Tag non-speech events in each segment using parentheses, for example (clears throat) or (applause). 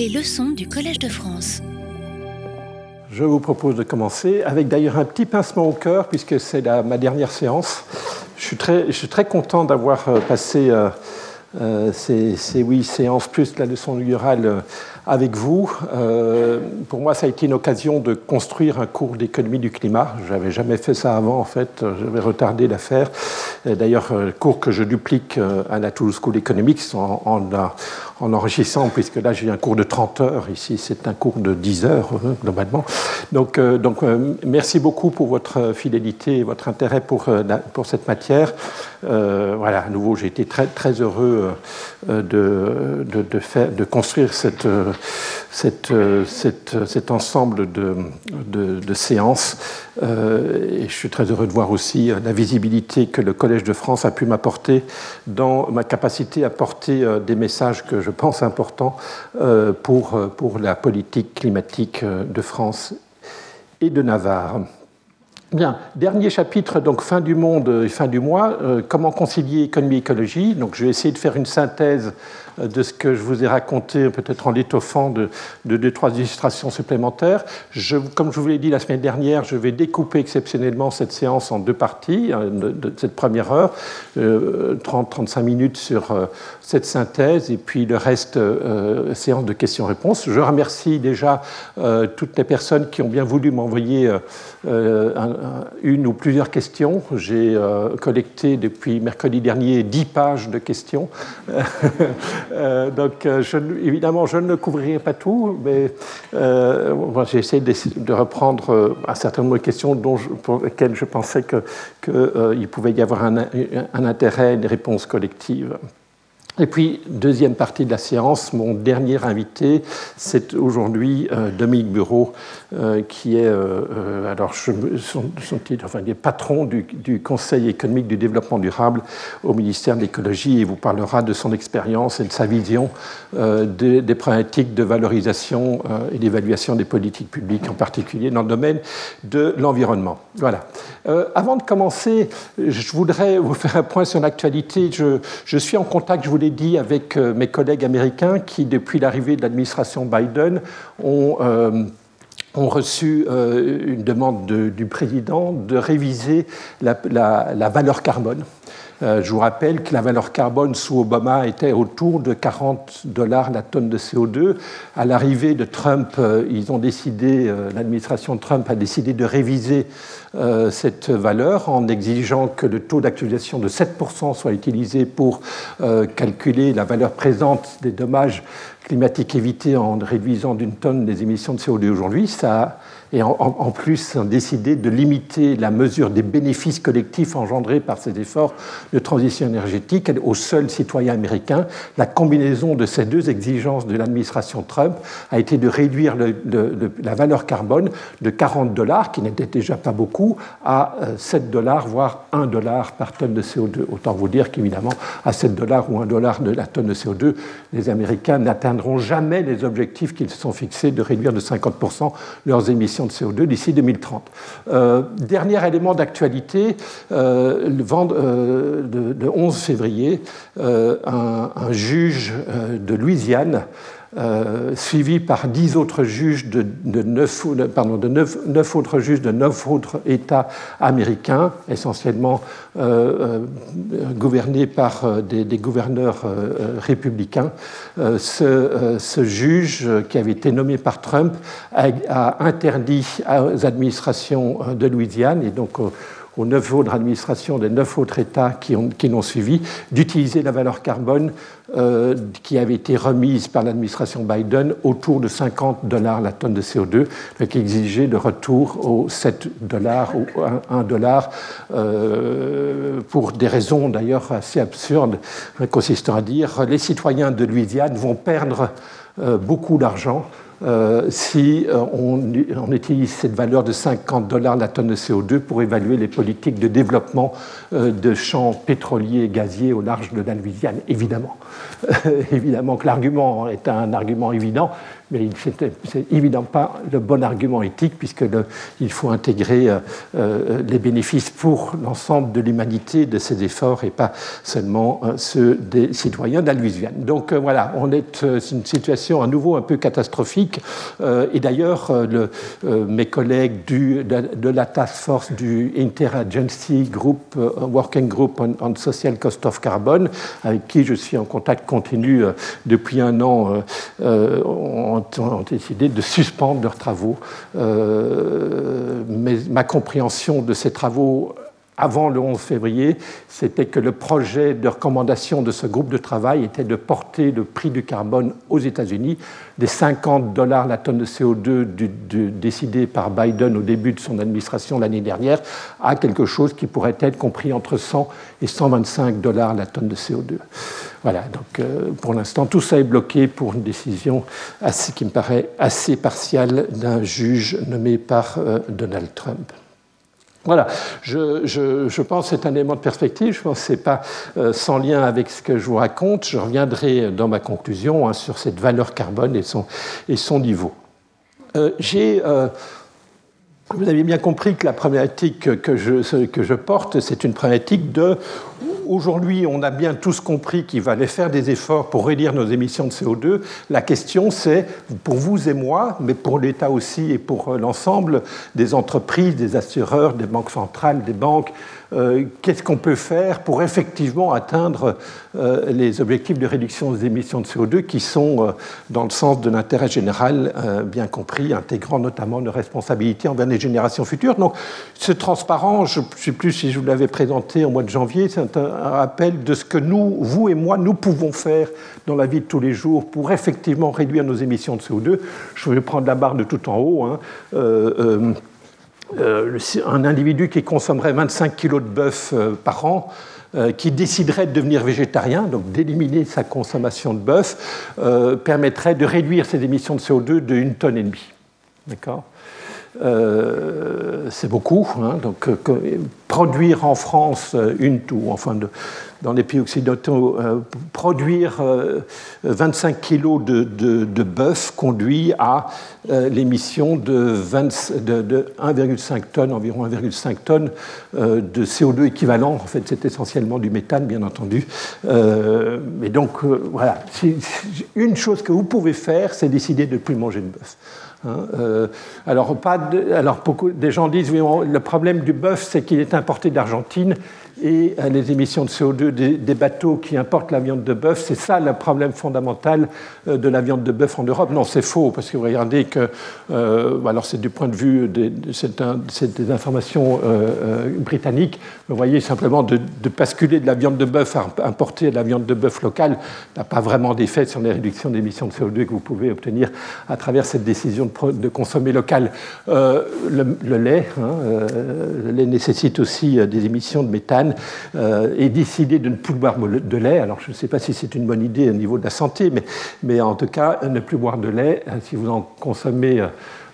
Les leçons du Collège de France. Je vous propose de commencer avec d'ailleurs un petit pincement au cœur puisque c'est ma dernière séance. Je suis très, content d'avoir euh, passé euh, euh, ces, ces, huit séances plus la leçon inaugurale avec vous. Euh, pour moi, ça a été une occasion de construire un cours d'économie du climat. Je n'avais jamais fait ça avant, en fait. J'avais retardé l'affaire. D'ailleurs, le cours que je duplique à la Toulouse School Economics en, en, en enrichissant, puisque là j'ai un cours de 30 heures, ici c'est un cours de 10 heures euh, globalement. Donc, euh, donc euh, merci beaucoup pour votre fidélité et votre intérêt pour, pour cette matière. voilà, à nouveau j'ai été très, très heureux de, de, de, faire, de construire cette, cette, cette, cet ensemble de, de séances. et je suis très heureux de voir aussi la visibilité que le Collège de France a pu m'apporter dans ma capacité à porter des messages que je pense, important euh, pour, euh, pour la politique climatique euh, de France et de Navarre. Bien, dernier chapitre, donc fin du monde et fin du mois, comment concilier économie et écologie. Donc je vais essayer de faire une synthèse de ce que je vous ai raconté, peut-être en l'étoffant de, deux, trois illustrations supplémentaires. Comme je vous l'ai dit la semaine dernière, je vais découper exceptionnellement cette séance en deux parties, hein, cette première heure, 30-35 euh, minutes sur euh, cette synthèse, et puis le reste, euh, séance de questions-réponses. Je remercie déjà toutes les personnes qui ont bien voulu m'envoyer une ou plusieurs questions. J'ai collecté depuis mercredi dernier 10 pages de questions. (laughs) Euh, donc, euh, évidemment, je ne couvrirai pas tout, mais euh, j'ai essayé de, reprendre un certain nombre de questions pour lesquelles je pensais qu'il pouvait y avoir un, un intérêt, une réponse collective. Et puis, deuxième partie de la séance, mon dernier invité, c'est aujourd'hui euh, Dominique Bureau, euh, qui est, euh, alors, enfin, patron du, Conseil économique du développement durable au ministère de l'écologie et vous parlera de son expérience et de sa vision des, des, problématiques de valorisation et d'évaluation des politiques publiques, en particulier dans le domaine de l'environnement. Voilà. avant de commencer, je voudrais vous faire un point sur l'actualité. Je, je suis en contact, je vous dit avec euh, mes collègues américains qui, depuis l'arrivée de l'administration Biden, ont euh, reçu euh, une demande du président de réviser la, valeur carbone. Je vous rappelle que la valeur carbone sous Obama était autour de 40 dollars la tonne de CO2. À l'arrivée de Trump, ils ont décidé, l'administration Trump a décidé de réviser euh, cette valeur en exigeant que le taux d'actualisation de 7% soit utilisé pour euh, calculer la valeur présente des dommages climatiques évités en réduisant d'une tonne les émissions de CO2 aujourd'hui. Et en, plus ont décidé de limiter la mesure des bénéfices collectifs engendrés par ces efforts de transition énergétique aux seuls citoyens américains. La combinaison de ces deux exigences de l'administration Trump a été de réduire la valeur carbone de 40 dollars, qui n'était déjà pas beaucoup, à 7 euh, dollars, voire 1 dollar par tonne de CO2. Autant vous dire qu'évidemment, à 7 dollars ou 1 dollar de la tonne de CO2, les Américains n'atteindront jamais les objectifs qu'ils se sont fixés de réduire de 50% leurs émissions de CO2 d'ici 2030. Euh, dernier élément d'actualité, euh, le, euh, de, 11 février, un, juge de Louisiane euh, suivi par dix autres juges de, neuf, pardon, de neuf, autres juges de neuf autres États américains, essentiellement euh, euh, gouvernés par des, gouverneurs républicains. Ce, juge, qui avait été nommé par Trump, a, interdit aux administrations de Louisiane et donc aux neuf autres administrations des neuf autres États qui, ont, l'ont suivi, d'utiliser la valeur carbone euh, qui avait été remise par l'administration Biden autour de 50 dollars la tonne de CO2, qui exigeait le retour aux 7 dollars ou 1 dollar, euh, pour des raisons d'ailleurs assez absurdes, consistant à dire les citoyens de Louisiane vont perdre euh, beaucoup d'argent si on, on, utilise cette valeur de 50 dollars la tonne de CO2 pour évaluer les politiques de développement de champs pétroliers et gaziers au large de la Louisiane, évidemment. (laughs) évidemment que l'argument est un argument évident, mais ce n'est évidemment pas le bon argument éthique, puisqu'il faut intégrer euh, euh, les bénéfices pour l'ensemble de l'humanité de ces efforts et pas seulement euh, ceux des citoyens Louisiane. Donc voilà, on est une situation à nouveau un peu catastrophique. et d'ailleurs, mes collègues du, de, la task force du Interagency Group, Working Group on, Social Cost of Carbon, avec qui je suis en contact continu depuis un an, ont, décidé de suspendre leurs travaux. Euh, mais ma compréhension de ces travaux avant le 11 février, c'était que le projet de recommandation de ce groupe de travail était de porter le prix du carbone aux États-Unis des 50 dollars la tonne de CO2 décidé par Biden au début de son administration l'année dernière à quelque chose qui pourrait être compris entre 100 et 125 dollars la tonne de CO2. Voilà, donc euh, pour l'instant, tout ça est bloqué pour une décision assez, qui me paraît assez partiale d'un juge nommé par euh, Donald Trump. Voilà, je, pense que c'est un élément de perspective, je pense que ce n'est pas euh, sans lien avec ce que je vous raconte. Je reviendrai dans ma conclusion hein, sur cette valeur carbone et son, niveau. Euh, j'ai, euh, vous avez bien compris que la problématique que je, que je porte, c'est une problématique de Aujourd'hui, on a bien tous compris qu'il fallait faire des efforts pour réduire nos émissions de CO2. La question, c'est, pour vous et moi, mais pour l'État aussi et pour l'ensemble des entreprises, des assureurs, des banques centrales, des banques, qu'est-ce qu'on peut faire pour effectivement atteindre euh, les objectifs de réduction des émissions de CO2 qui sont euh, dans le sens de l'intérêt général bien compris, intégrant notamment nos responsabilités envers les générations futures. Donc ce transparent, je ne sais plus si je vous l'avais présenté au mois de janvier, c'est un, rappel de ce que nous, vous et moi, nous pouvons faire dans la vie de tous les jours pour effectivement réduire nos émissions de CO2. Je vais prendre la barre de tout en haut. Hein. Euh, un individu qui consommerait 25 kg de bœuf euh, par an, euh, qui déciderait de devenir végétarien, donc d'éliminer sa consommation de bœuf, permettrait de réduire ses émissions de CO2 de une tonne et demie. D'accord? C'est beaucoup. Hein, donc, produire en France une, ou enfin dans les pays occidentaux, euh, produire 25 euh, kg de, bœuf conduit à euh, l'émission de, 1,5 tonnes, environ 1,5 tonnes de CO2 équivalent. En fait, c'est essentiellement du méthane, bien entendu. mais donc, voilà, une chose que vous pouvez faire, c'est décider de ne plus manger de bœuf. Hein, alors, pas alors, beaucoup des gens disent oui, le problème du bœuf, c'est qu'il est importé d'Argentine et les émissions de CO2 des, bateaux qui importent la viande de bœuf. C'est ça le problème fondamental euh, de la viande de bœuf en Europe. Non, c'est faux, parce que vous regardez que, euh, alors c'est du point de vue des, des informations euh, britanniques, vous voyez simplement de, basculer de la viande de bœuf à importer de la viande de bœuf locale n'a pas vraiment d'effet sur les réductions d'émissions de CO2 que vous pouvez obtenir à travers cette décision de, consommer local. le, lait, hein, le lait nécessite aussi des émissions de méthane euh, et décider de ne plus boire de lait. Alors je ne sais pas si c'est une bonne idée au niveau de la santé, mais, mais en tout cas, ne plus boire de lait, euh, si vous en consommez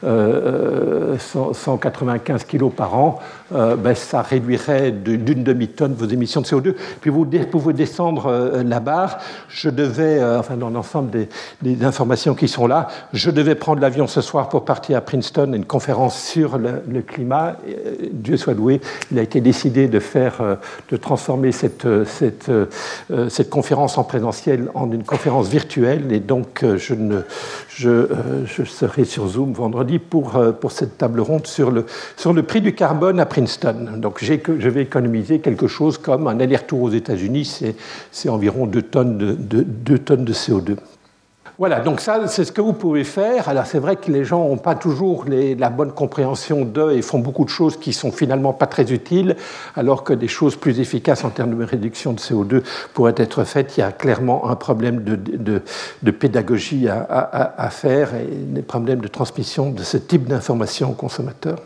195 euh, kg par an, euh, ben, ça réduirait d'une demi-tonne vos émissions de CO2. Puis vous pouvez descendre euh, la barre. Je devais, enfin dans l'ensemble des, informations qui sont là, je devais prendre l'avion ce soir pour partir à Princeton, une conférence sur le, climat. Dieu soit loué, il a été décidé de faire, de transformer cette, cette, cette conférence en présentiel en une conférence virtuelle. Et donc je, ne, je, je serai sur Zoom vendredi pour, euh, cette table ronde sur le, prix du carbone à Princeton. Donc je vais économiser quelque chose comme un aller-retour aux États-Unis, c'est environ 2 tonnes de, de, 2 tonnes de CO2. Voilà, donc ça, c'est ce que vous pouvez faire. Alors c'est vrai que les gens n'ont pas toujours la bonne compréhension d'eux et font beaucoup de choses qui sont finalement pas très utiles, alors que des choses plus efficaces en termes de réduction de CO2 pourraient être faites. Il y a clairement un problème de, pédagogie à, à, faire et des problèmes de transmission de ce type d'informations aux consommateurs.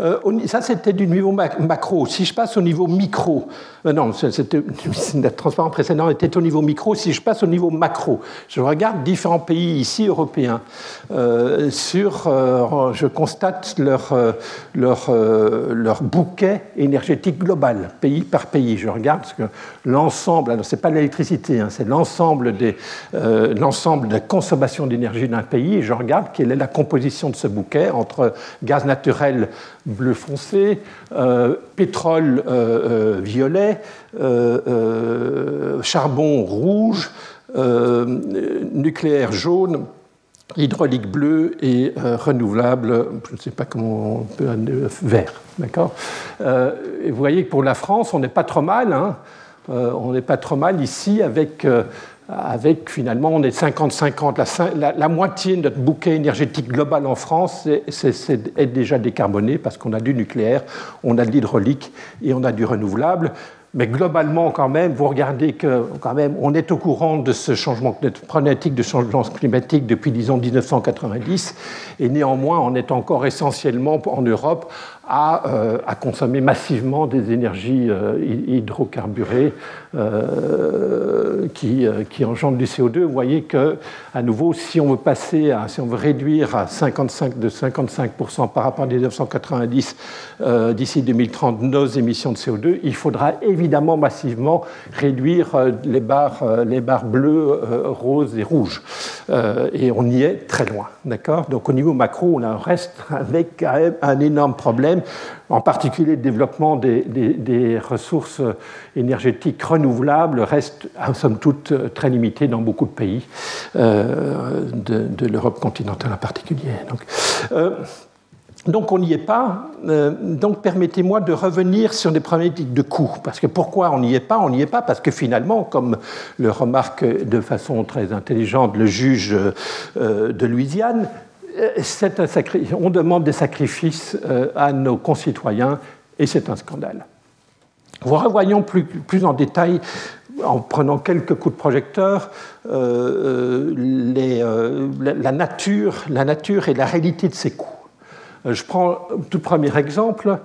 Euh, ça, c'était du niveau macro. Si je passe au niveau micro, euh, non, le transparent précédent était au niveau micro. Si je passe au niveau macro, je regarde différents pays ici européens. Euh, sur, je constate leur, leur, leur bouquet énergétique global, pays par pays. Je regarde que l'ensemble, alors c'est pas l'électricité, hein, c'est l'ensemble l'ensemble de la consommation d'énergie d'un pays. Et je regarde quelle est la composition de ce bouquet entre gaz naturel bleu foncé, euh, pétrole euh, euh, violet, charbon rouge, nucléaire jaune, hydraulique bleu et renouvelable, je ne sais pas comment on peut, vert. D'accord? Vous voyez que pour la France, on n'est pas trop mal. Hein. on n'est pas trop mal ici avec avec finalement, on est 50-50. La, moitié de notre bouquet énergétique global en France est, déjà décarboné parce qu'on a du nucléaire, on a de l'hydraulique et on a du renouvelable. Mais globalement, quand même, vous regardez que quand même, on est au courant de ce changement problématique de changement climatique depuis, disons, 1990, et néanmoins, on est encore essentiellement en Europe euh, à, consommer massivement des énergies euh, hydrocarburées euh, qui, engendrent du CO2. Vous voyez que, à nouveau, si on veut passer, à, si on veut réduire à 55, de 55% par rapport à 1990 d'ici 2030 nos émissions de CO2, il faudra évidemment massivement réduire les barres, les barres bleues, roses et rouges. et on y est très loin. D'accord? Donc au niveau macro, on reste avec un énorme problème en particulier le développement des, ressources énergétiques renouvelables reste, en somme toute, très limité dans beaucoup de pays, euh, de, l'Europe continentale en particulier. Donc, euh, on n'y est pas. Euh, donc permettez-moi de revenir sur des problématiques de coût. Parce que pourquoi on n'y est pas? On n'y est pas parce que finalement, comme le remarque de façon très intelligente le juge de Louisiane, on demande des sacrifices euh, à nos concitoyens et c'est un scandale. Revoyons plus, en détail, en prenant quelques coups de projecteur, euh, euh, la, nature, la nature et la réalité de ces coûts. Je prends tout premier exemple.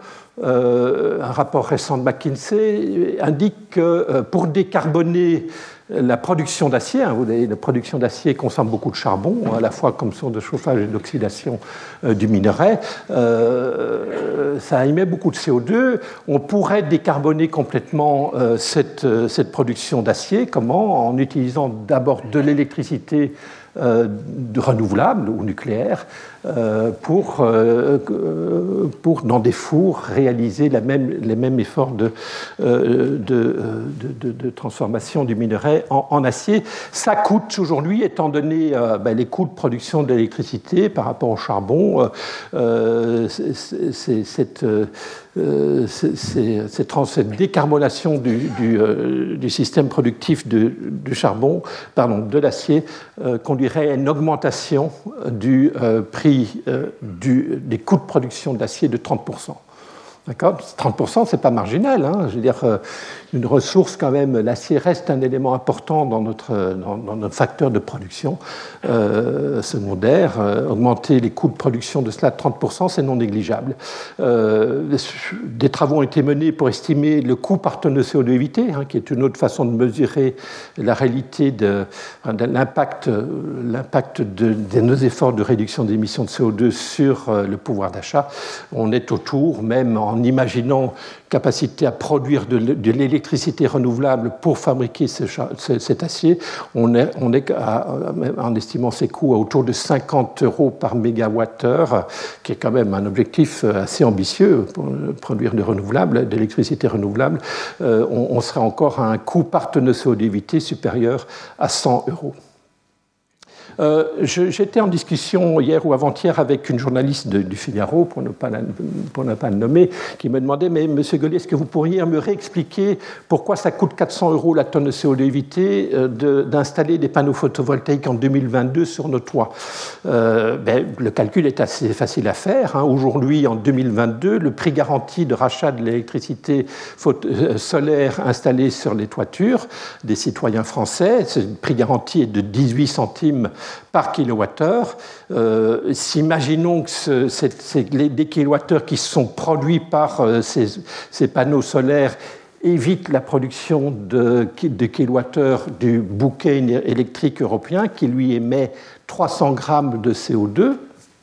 un rapport récent de McKinsey indique que pour décarboner la production d'acier, hein, la production d'acier consomme beaucoup de charbon, à la fois comme source de chauffage et d'oxydation euh, du minerai. Euh, ça émet beaucoup de CO2. On pourrait décarboner complètement euh, cette, cette, production d'acier. Comment? En utilisant d'abord de l'électricité renouvelable ou nucléaire pour, euh, pour, dans des fours, réaliser la même, les mêmes efforts de, euh, de, de, transformation du minerai en, acier. Ça coûte aujourd'hui, étant donné ben, les coûts de production d'électricité par rapport au charbon, cette euh, décarbonation du, euh, système productif du charbon, pardon, de l'acier, euh, conduirait à une augmentation du prix du, des coûts de production de l'acier de 30%. D'accord 30%, c'est pas marginal. Hein. Je veux dire, euh, une ressource, quand même, l'acier reste un élément important dans notre, dans, notre facteur de production euh, secondaire. Euh, augmenter les coûts de production de cela de 30%, c'est non négligeable. des travaux ont été menés pour estimer le coût par tonne de CO2 évité, hein, qui est une autre façon de mesurer la réalité de, l'impact, l'impact de, nos efforts de réduction d'émissions de CO2 sur le pouvoir d'achat. On est autour, même en en imaginant capacité à produire de, l'électricité renouvelable pour fabriquer cet acier, on est, on en estimant ses coûts à autour de 50 euros par mégawattheure, qui est quand même un objectif assez ambitieux pour produire de renouvelables, d'électricité renouvelable, euh, on, serait encore à un coût par tonne de CO2 supérieur à 100 euros. Euh, j'étais en discussion hier ou avant-hier avec une journaliste du Figaro, pour ne, pas pour ne pas le nommer, qui me demandait Mais Monsieur Gollet, est-ce que vous pourriez me réexpliquer pourquoi ça coûte 400 euros la tonne de CO2 évité euh, d'installer des panneaux photovoltaïques en 2022 sur nos toits? Euh, ben, Le calcul est assez facile à faire. Hein. Aujourd'hui, en 2022, le prix garanti de rachat de l'électricité solaire installée sur les toitures des citoyens français, ce prix garanti est de 18 centimes par kilowattheure. Euh, imaginons que ce, les, kilowattheures qui sont produits par ces, panneaux solaires évitent la production de, de kilowattheures du bouquet électrique européen qui lui émet 300 grammes de CO2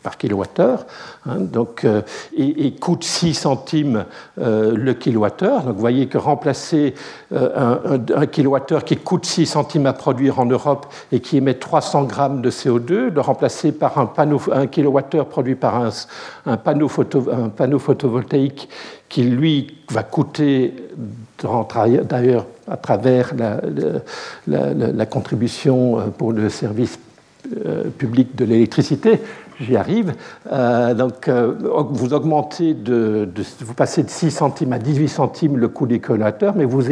par kilowattheure, hein, donc, euh, et, coûte 6 centimes euh, le kilowattheure. Donc vous voyez que remplacer euh, un, kilowattheure qui coûte 6 centimes à produire en Europe et qui émet 300 grammes de CO2, le remplacer par un, panneau, un kilowattheure produit par un, panneau, photo, un panneau photovoltaïque qui, lui, va coûter, d'ailleurs, à travers la, contribution pour le service public de l'électricité, j'y arrive. Euh, donc, euh, vous augmentez, de, vous passez de 6 centimes à 18 centimes le coût des collateurs, mais vous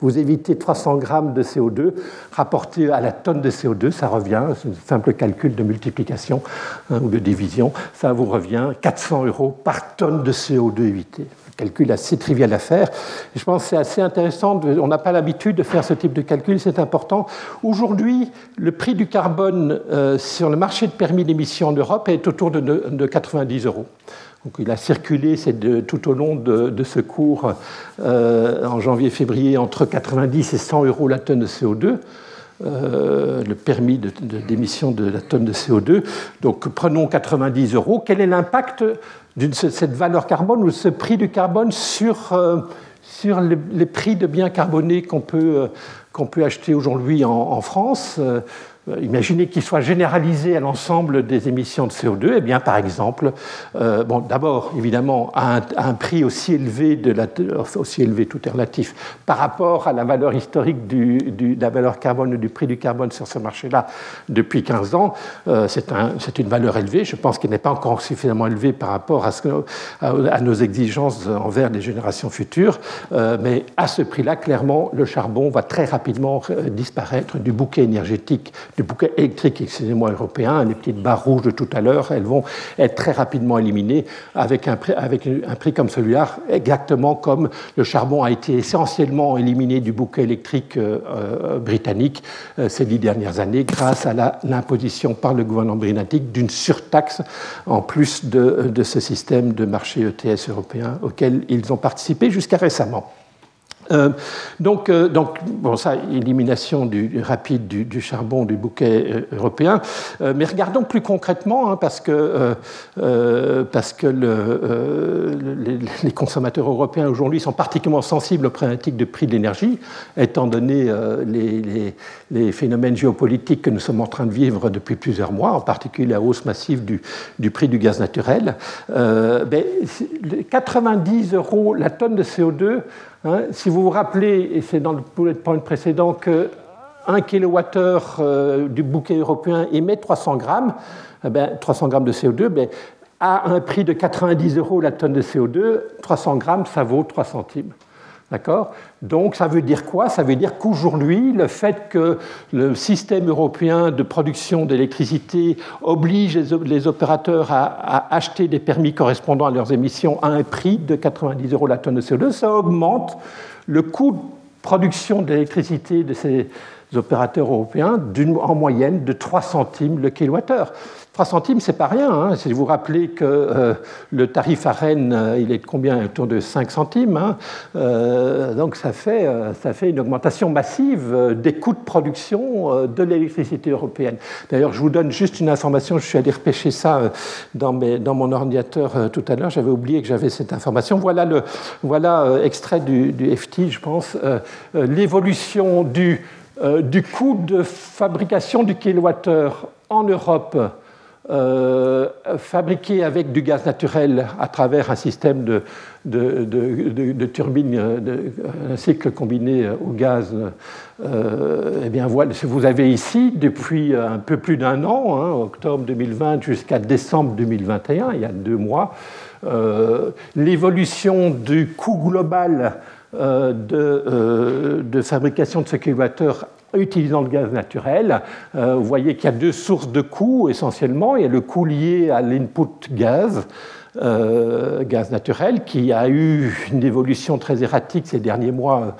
vous évitez 300 grammes de CO2 rapporté à la tonne de CO2, ça revient, c'est un simple calcul de multiplication hein, ou de division, ça vous revient 400 euros par tonne de CO2 évité calcul assez trivial à faire. je pense que c'est assez intéressant. on n'a pas l'habitude de faire ce type de calcul, c'est important. Aujourd'hui, le prix du carbone euh, sur le marché de permis d'émission en Europe est autour de, 90 euros. Donc, il a circulé tout au long de, ce cours euh, en janvier-février entre 90 et 100 euros la tonne de CO2. Euh, le permis d'émission de, de, la tonne de CO2. Donc prenons 90 euros. Quel est l'impact de cette valeur carbone ou ce prix du carbone sur, euh, sur les, prix de biens carbonés qu'on peut, euh, peut acheter aujourd'hui en, France imaginez qu'il soit généralisé à l'ensemble des émissions de CO2, eh bien, par exemple, euh, bon, d'abord, évidemment, à un, prix aussi élevé, de la, aussi élevé, tout est relatif, par rapport à la valeur historique du, de la valeur carbone ou du prix du carbone sur ce marché-là depuis 15 ans, euh, c'est un, une valeur élevée. Je pense qu'elle n'est pas encore suffisamment élevée par rapport à, nos exigences envers les générations futures, mais à ce prix-là, clairement, le charbon va très rapidement disparaître du bouquet énergétique du bouquet électrique, excusez-moi, européen, les petites barres rouges de tout à l'heure, elles vont être très rapidement éliminées avec un prix, comme celui-là, exactement comme le charbon a été essentiellement éliminé du bouquet électrique euh, euh, britannique euh, ces dix dernières années grâce à l'imposition par le gouvernement britannique d'une surtaxe en plus de ce système de marché ETS européen auquel ils ont participé jusqu'à récemment. Euh, donc, euh, donc, bon, ça, élimination rapide du, charbon du bouquet euh, européen. mais regardons plus concrètement, hein, parce que, parce que le, les, consommateurs européens aujourd'hui sont particulièrement sensibles aux problématiques de prix de l'énergie, étant donné les, phénomènes géopolitiques que nous sommes en train de vivre depuis plusieurs mois, en particulier la hausse massive du, prix du gaz naturel. Ben, 90 euros la tonne de CO2 Hein, si vous vous rappelez, et c'est dans le bullet point précédent, que 1 kWh du bouquet européen émet 300 grammes, 300 eh grammes de CO2, ben, à un prix de 90 euros la tonne de CO2, 300 grammes, ça vaut 3 centimes. D'accord? Donc ça veut dire quoi? Ça veut dire qu'aujourd'hui, le fait que le système européen de production d'électricité oblige les opérateurs à, acheter des permis correspondant à leurs émissions à un prix de 90 euros la tonne de CO2, ça augmente le coût de production d'électricité de ces opérateurs européens en moyenne de 3 centimes le kilowattheure. 3 centimes, c'est pas rien. Hein. Si vous vous rappelez que euh, le tarif à Rennes, euh, il est de combien? Autour de 5 centimes. Hein. Euh, donc ça fait, ça fait une augmentation massive des coûts de production de l'électricité européenne. D'ailleurs, je vous donne juste une information. Je suis allé repêcher ça dans, mes, dans mon ordinateur tout à l'heure. J'avais oublié que j'avais cette information. Voilà, le, voilà extrait du, FT, je pense. L'évolution du, du coût de fabrication du kilowattheure en Europe euh, fabriqué avec du gaz naturel à travers un système de, de, de, de turbine, un cycle combiné au gaz. Euh, eh bien, voilà, vous avez ici, depuis un peu plus d'un an, hein, octobre 2020 jusqu'à décembre 2021, il y a deux mois, euh, l'évolution du coût global euh, de, fabrication de ce utilisant le gaz naturel. vous voyez qu'il y a deux sources de coûts essentiellement. Il y a le coût lié à l'input gaz, euh, gaz naturel, qui a eu une évolution très erratique ces derniers mois euh,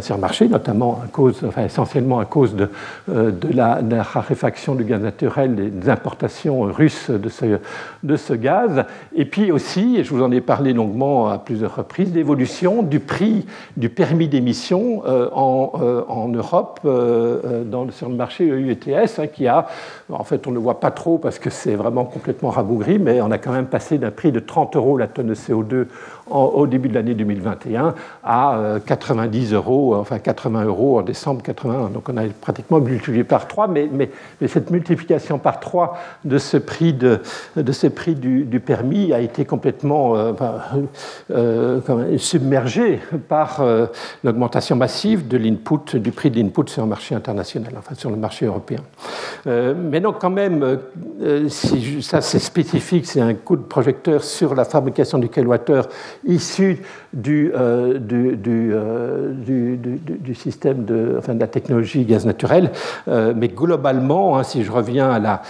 sur le marché, notamment à cause, enfin, essentiellement à cause de, euh, la, raréfaction du gaz naturel et des importations russes de ce, de ce gaz. Et puis aussi, et je vous en ai parlé longuement à plusieurs reprises, l'évolution du prix du permis d'émission en, en, Europe dans, sur le marché EUTS, hein, qui a, en fait, on ne le voit pas trop parce que c'est vraiment complètement rabougri, mais on a quand même passé d'un prix de 30 euros la tonne de CO2 au début de l'année 2021 à 90 euh, euros, enfin 80 euros en décembre 81. Donc on a pratiquement multiplié par 3, mais, cette multiplication par 3 de ce prix, du, permis a été complètement euh, euh, submergée par l'augmentation massive de l'input, du prix de l'input sur le marché international, enfin sur le marché européen. mais donc quand même, ça c'est spécifique, c'est un coup de projecteur sur la fabrication du kilowattheure issus euh, euh, du, du, du, système de, enfin, de la technologie gaz naturel. Euh, mais globalement, hein, si je reviens à la,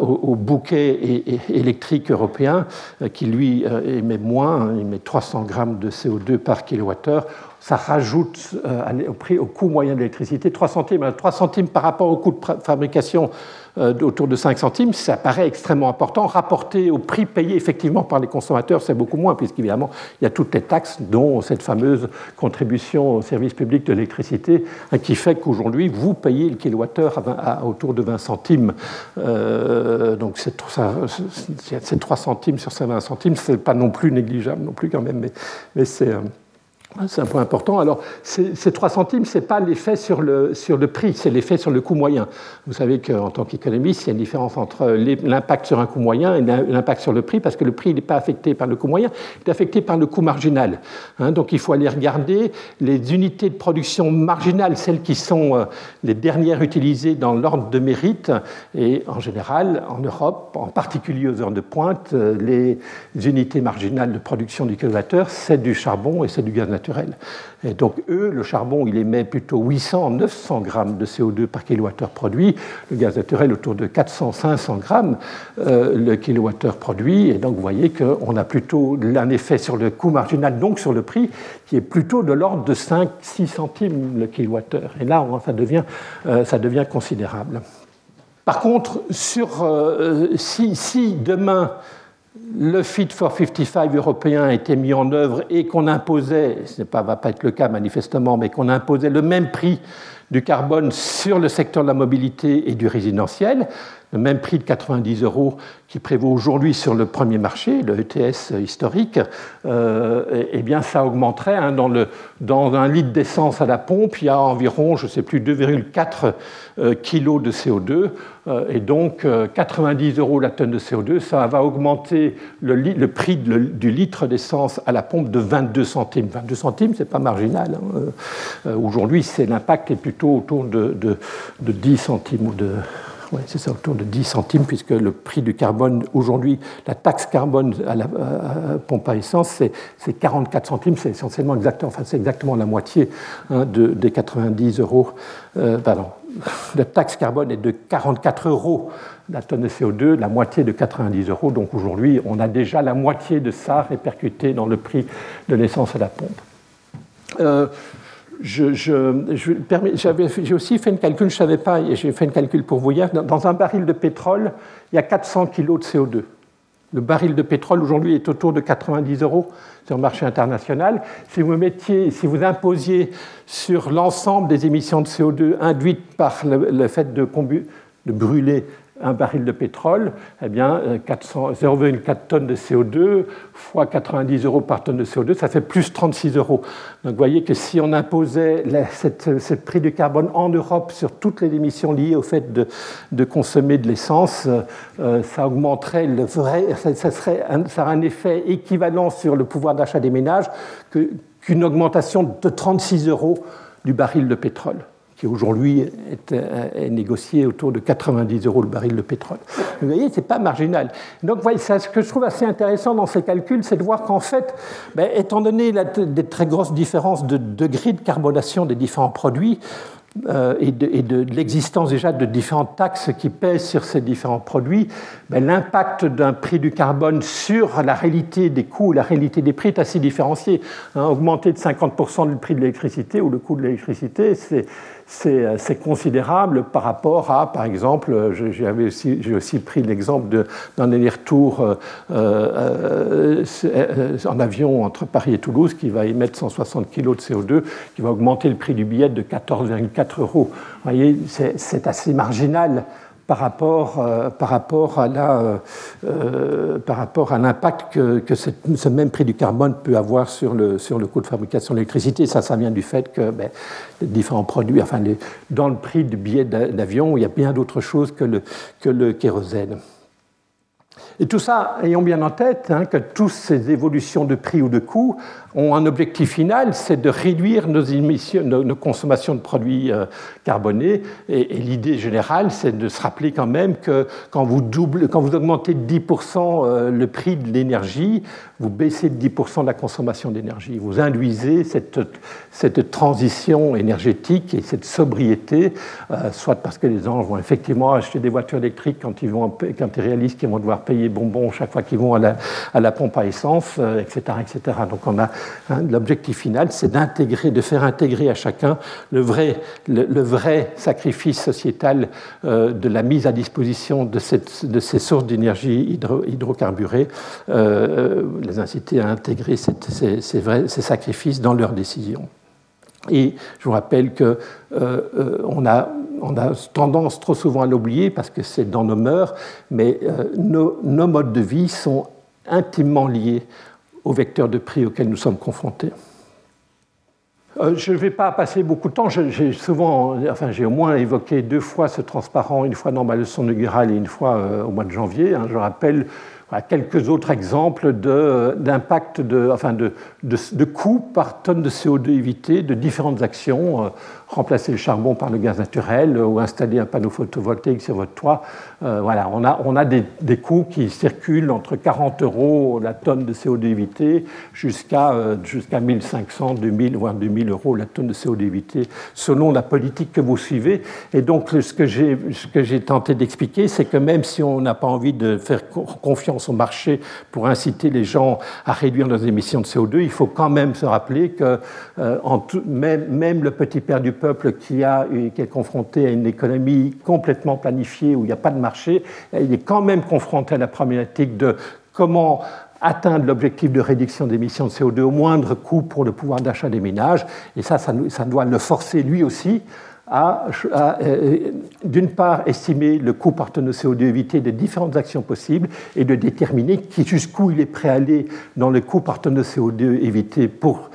au, bouquet électrique européen, qui lui émet moins, hein, il émet 300 grammes de CO2 par kilowattheure, ça rajoute au, prix, au coût moyen de l'électricité 3 centimes. 3 centimes par rapport au coût de fabrication autour de 5 centimes, ça paraît extrêmement important. Rapporté au prix payé effectivement par les consommateurs, c'est beaucoup moins, puisqu'évidemment, il y a toutes les taxes, dont cette fameuse contribution au service public de l'électricité, hein, qui fait qu'aujourd'hui, vous payez le kilowattheure à, autour de 20 centimes. Euh, donc, c'est 3 centimes sur ces 20 centimes, c'est pas non plus négligeable, non plus quand même, mais, mais c'est. C'est un point important. Alors, ces 3 centimes, ce n'est pas l'effet sur le, sur le prix, c'est l'effet sur le coût moyen. Vous savez qu'en tant qu'économiste, il y a une différence entre l'impact sur un coût moyen et l'impact sur le prix, parce que le prix n'est pas affecté par le coût moyen, il est affecté par le coût marginal. Hein. donc, il faut aller regarder les unités de production marginales, celles qui sont euh, les dernières utilisées dans l'ordre de mérite. Et en général, en Europe, en particulier aux heures de pointe, euh, les unités marginales de production du kilowattheure, c'est du charbon et c'est du gaz naturel. Et donc, eux, le charbon, il émet plutôt 800, 900 grammes de CO2 par kilowattheure produit, le gaz naturel autour de 400, 500 grammes euh, le kilowattheure produit. Et donc, vous voyez qu'on a plutôt un effet sur le coût marginal, donc sur le prix, qui est plutôt de l'ordre de 5, 6 centimes le kilowattheure. Et là, ça devient, euh, ça devient considérable. Par contre, euh, si demain, le Fit for 55 européen a été mis en œuvre et qu'on imposait, ce ne va pas être le cas manifestement, mais qu'on imposait le même prix du carbone sur le secteur de la mobilité et du résidentiel, le même prix de 90 euros qui prévaut aujourd'hui sur le premier marché, le ETS historique, euh, eh bien ça augmenterait. Hein, dans, un litre d'essence à la pompe, il y a environ, je ne sais plus, 2,4 euh, kg de CO2. Euh, et donc 90 euros la tonne de CO2, ça va augmenter le, prix du litre d'essence à la pompe de 22 centimes. 22 centimes, c'est pas marginal. Hein. aujourd'hui, l'impact est plutôt autour de, de 10 centimes ou de c'est ça, autour de 10 centimes, puisque le prix du carbone, aujourd'hui, la taxe carbone à la pompe à essence, c'est 44 centimes, c'est essentiellement exactement, enfin, c'est exactement la moitié hein, de, des 90 euros. Euh, pardon, (laughs) la taxe carbone est de 44 euros la tonne de CO2, la moitié de 90 euros. Donc aujourd'hui, on a déjà la moitié de ça répercuté dans le prix de l'essence à la pompe. Euh, j'ai aussi fait un calcul, je ne savais pas, et j'ai fait un calcul pour vous hier. Dans un baril de pétrole, il y a 400 kg de CO2. Le baril de pétrole aujourd'hui est autour de 90 euros sur le marché international. Si vous, mettiez, si vous imposiez sur l'ensemble des émissions de CO2 induites par le, fait de brûler un baril de pétrole, eh bien, 0,4 euh, tonnes de CO2 fois 90 euros par tonne de CO2, ça fait plus 36 euros. Donc vous voyez que si on imposait ce prix du carbone en Europe sur toutes les émissions liées au fait de, consommer de l'essence, euh, ça augmenterait ça, serait ça aurait un effet équivalent sur le pouvoir d'achat des ménages qu'une augmentation de 36 euros du baril de pétrole qui aujourd'hui est, négocié autour de 90 euros le baril de pétrole. Vous voyez, ce n'est pas marginal. Donc, voyez, ce que je trouve assez intéressant dans ces calculs, c'est de voir qu'en fait, ben, étant donné des très grosses différences de degré de carbonation des différents produits, euh, et de, l'existence déjà de différentes taxes qui pèsent sur ces différents produits, ben, l'impact d'un prix du carbone sur la réalité des coûts, la réalité des prix est assez différencié. Hein, augmenter de 50% le prix de l'électricité ou le coût de l'électricité, c'est euh, c'est considérable par rapport à, par exemple, j'ai aussi, pris l'exemple d'un aller-retour euh, euh, en avion entre Paris et Toulouse qui va émettre 160 kg de CO2, qui va augmenter le prix du billet de 14,4 euros. Vous voyez, c'est assez marginal par rapport, euh, euh, euh, par rapport à l'impact que, ce même prix du carbone peut avoir sur le, coût de fabrication de l'électricité. Ça, ça vient du fait que ben, différents produits, enfin, dans le prix du billet d'avion, il y a bien d'autres choses que le kérosène. Et tout ça, ayons bien en tête hein, que toutes ces évolutions de prix ou de coûts ont un objectif final, c'est de réduire nos, consommations de produits euh, carbonés. Et, l'idée générale, c'est de se rappeler quand même que quand vous, double, quand vous augmentez de 10% euh, le prix de l'énergie, vous baissez de 10% de la consommation d'énergie. Vous induisez cette, cette, transition énergétique et cette sobriété, euh, soit parce que les gens vont effectivement acheter des voitures électriques quand ils, vont, quand ils réalisent qu'ils vont devoir payer bonbons chaque fois qu'ils vont à la, à pompe à essence, etc., etc. Donc on a Hein, l'objectif final, c'est d'intégrer, de faire intégrer à chacun le vrai, sacrifice sociétal euh, de la mise à disposition de, cette, de ces sources d'énergie hydrocarburées, euh, les inciter à intégrer ces, sacrifices dans leurs décisions. Et je vous rappelle qu'on euh, on a, on a tendance trop souvent à l'oublier parce que c'est dans nos mœurs, mais nos, nos, modes de vie sont intimement liés aux vecteurs de prix auxquels nous sommes confrontés. Euh, je ne vais pas passer beaucoup de temps. J'ai souvent, enfin, j'ai au moins évoqué deux fois ce transparent, une fois dans ma leçon inaugurale et une fois euh, au mois de janvier. Hein. Je rappelle quelques autres exemples d'impact, de, enfin de, coûts par tonne de CO2 évité de différentes actions. Euh, remplacer le charbon par le gaz naturel ou installer un panneau photovoltaïque sur votre toit. Euh, voilà, on a, on a des, des, coûts qui circulent entre 40 euros la tonne de CO2 évité jusqu'à euh, jusqu'à 1500, 2000, voire 2000 euros la tonne de CO2 évité, selon la politique que vous suivez. Et donc, ce que j'ai tenté d'expliquer, c'est que même si on n'a pas envie de faire confiance au marché pour inciter les gens à réduire leurs émissions de CO2, il faut quand même se rappeler que euh, même, même le petit père du peuple qui, est confronté à une économie complètement planifiée où il n'y a pas de marché, il est quand même confronté à la problématique de comment atteindre l'objectif de réduction d'émissions de CO2 au moindre coût pour le pouvoir d'achat des ménages. Et ça, ça, doit le forcer lui aussi à, euh, d'une part, estimer le coût par tonne de CO2 évité des différentes actions possibles et de déterminer jusqu'où il est prêt à aller dans le coût par tonne de CO2 évité pour,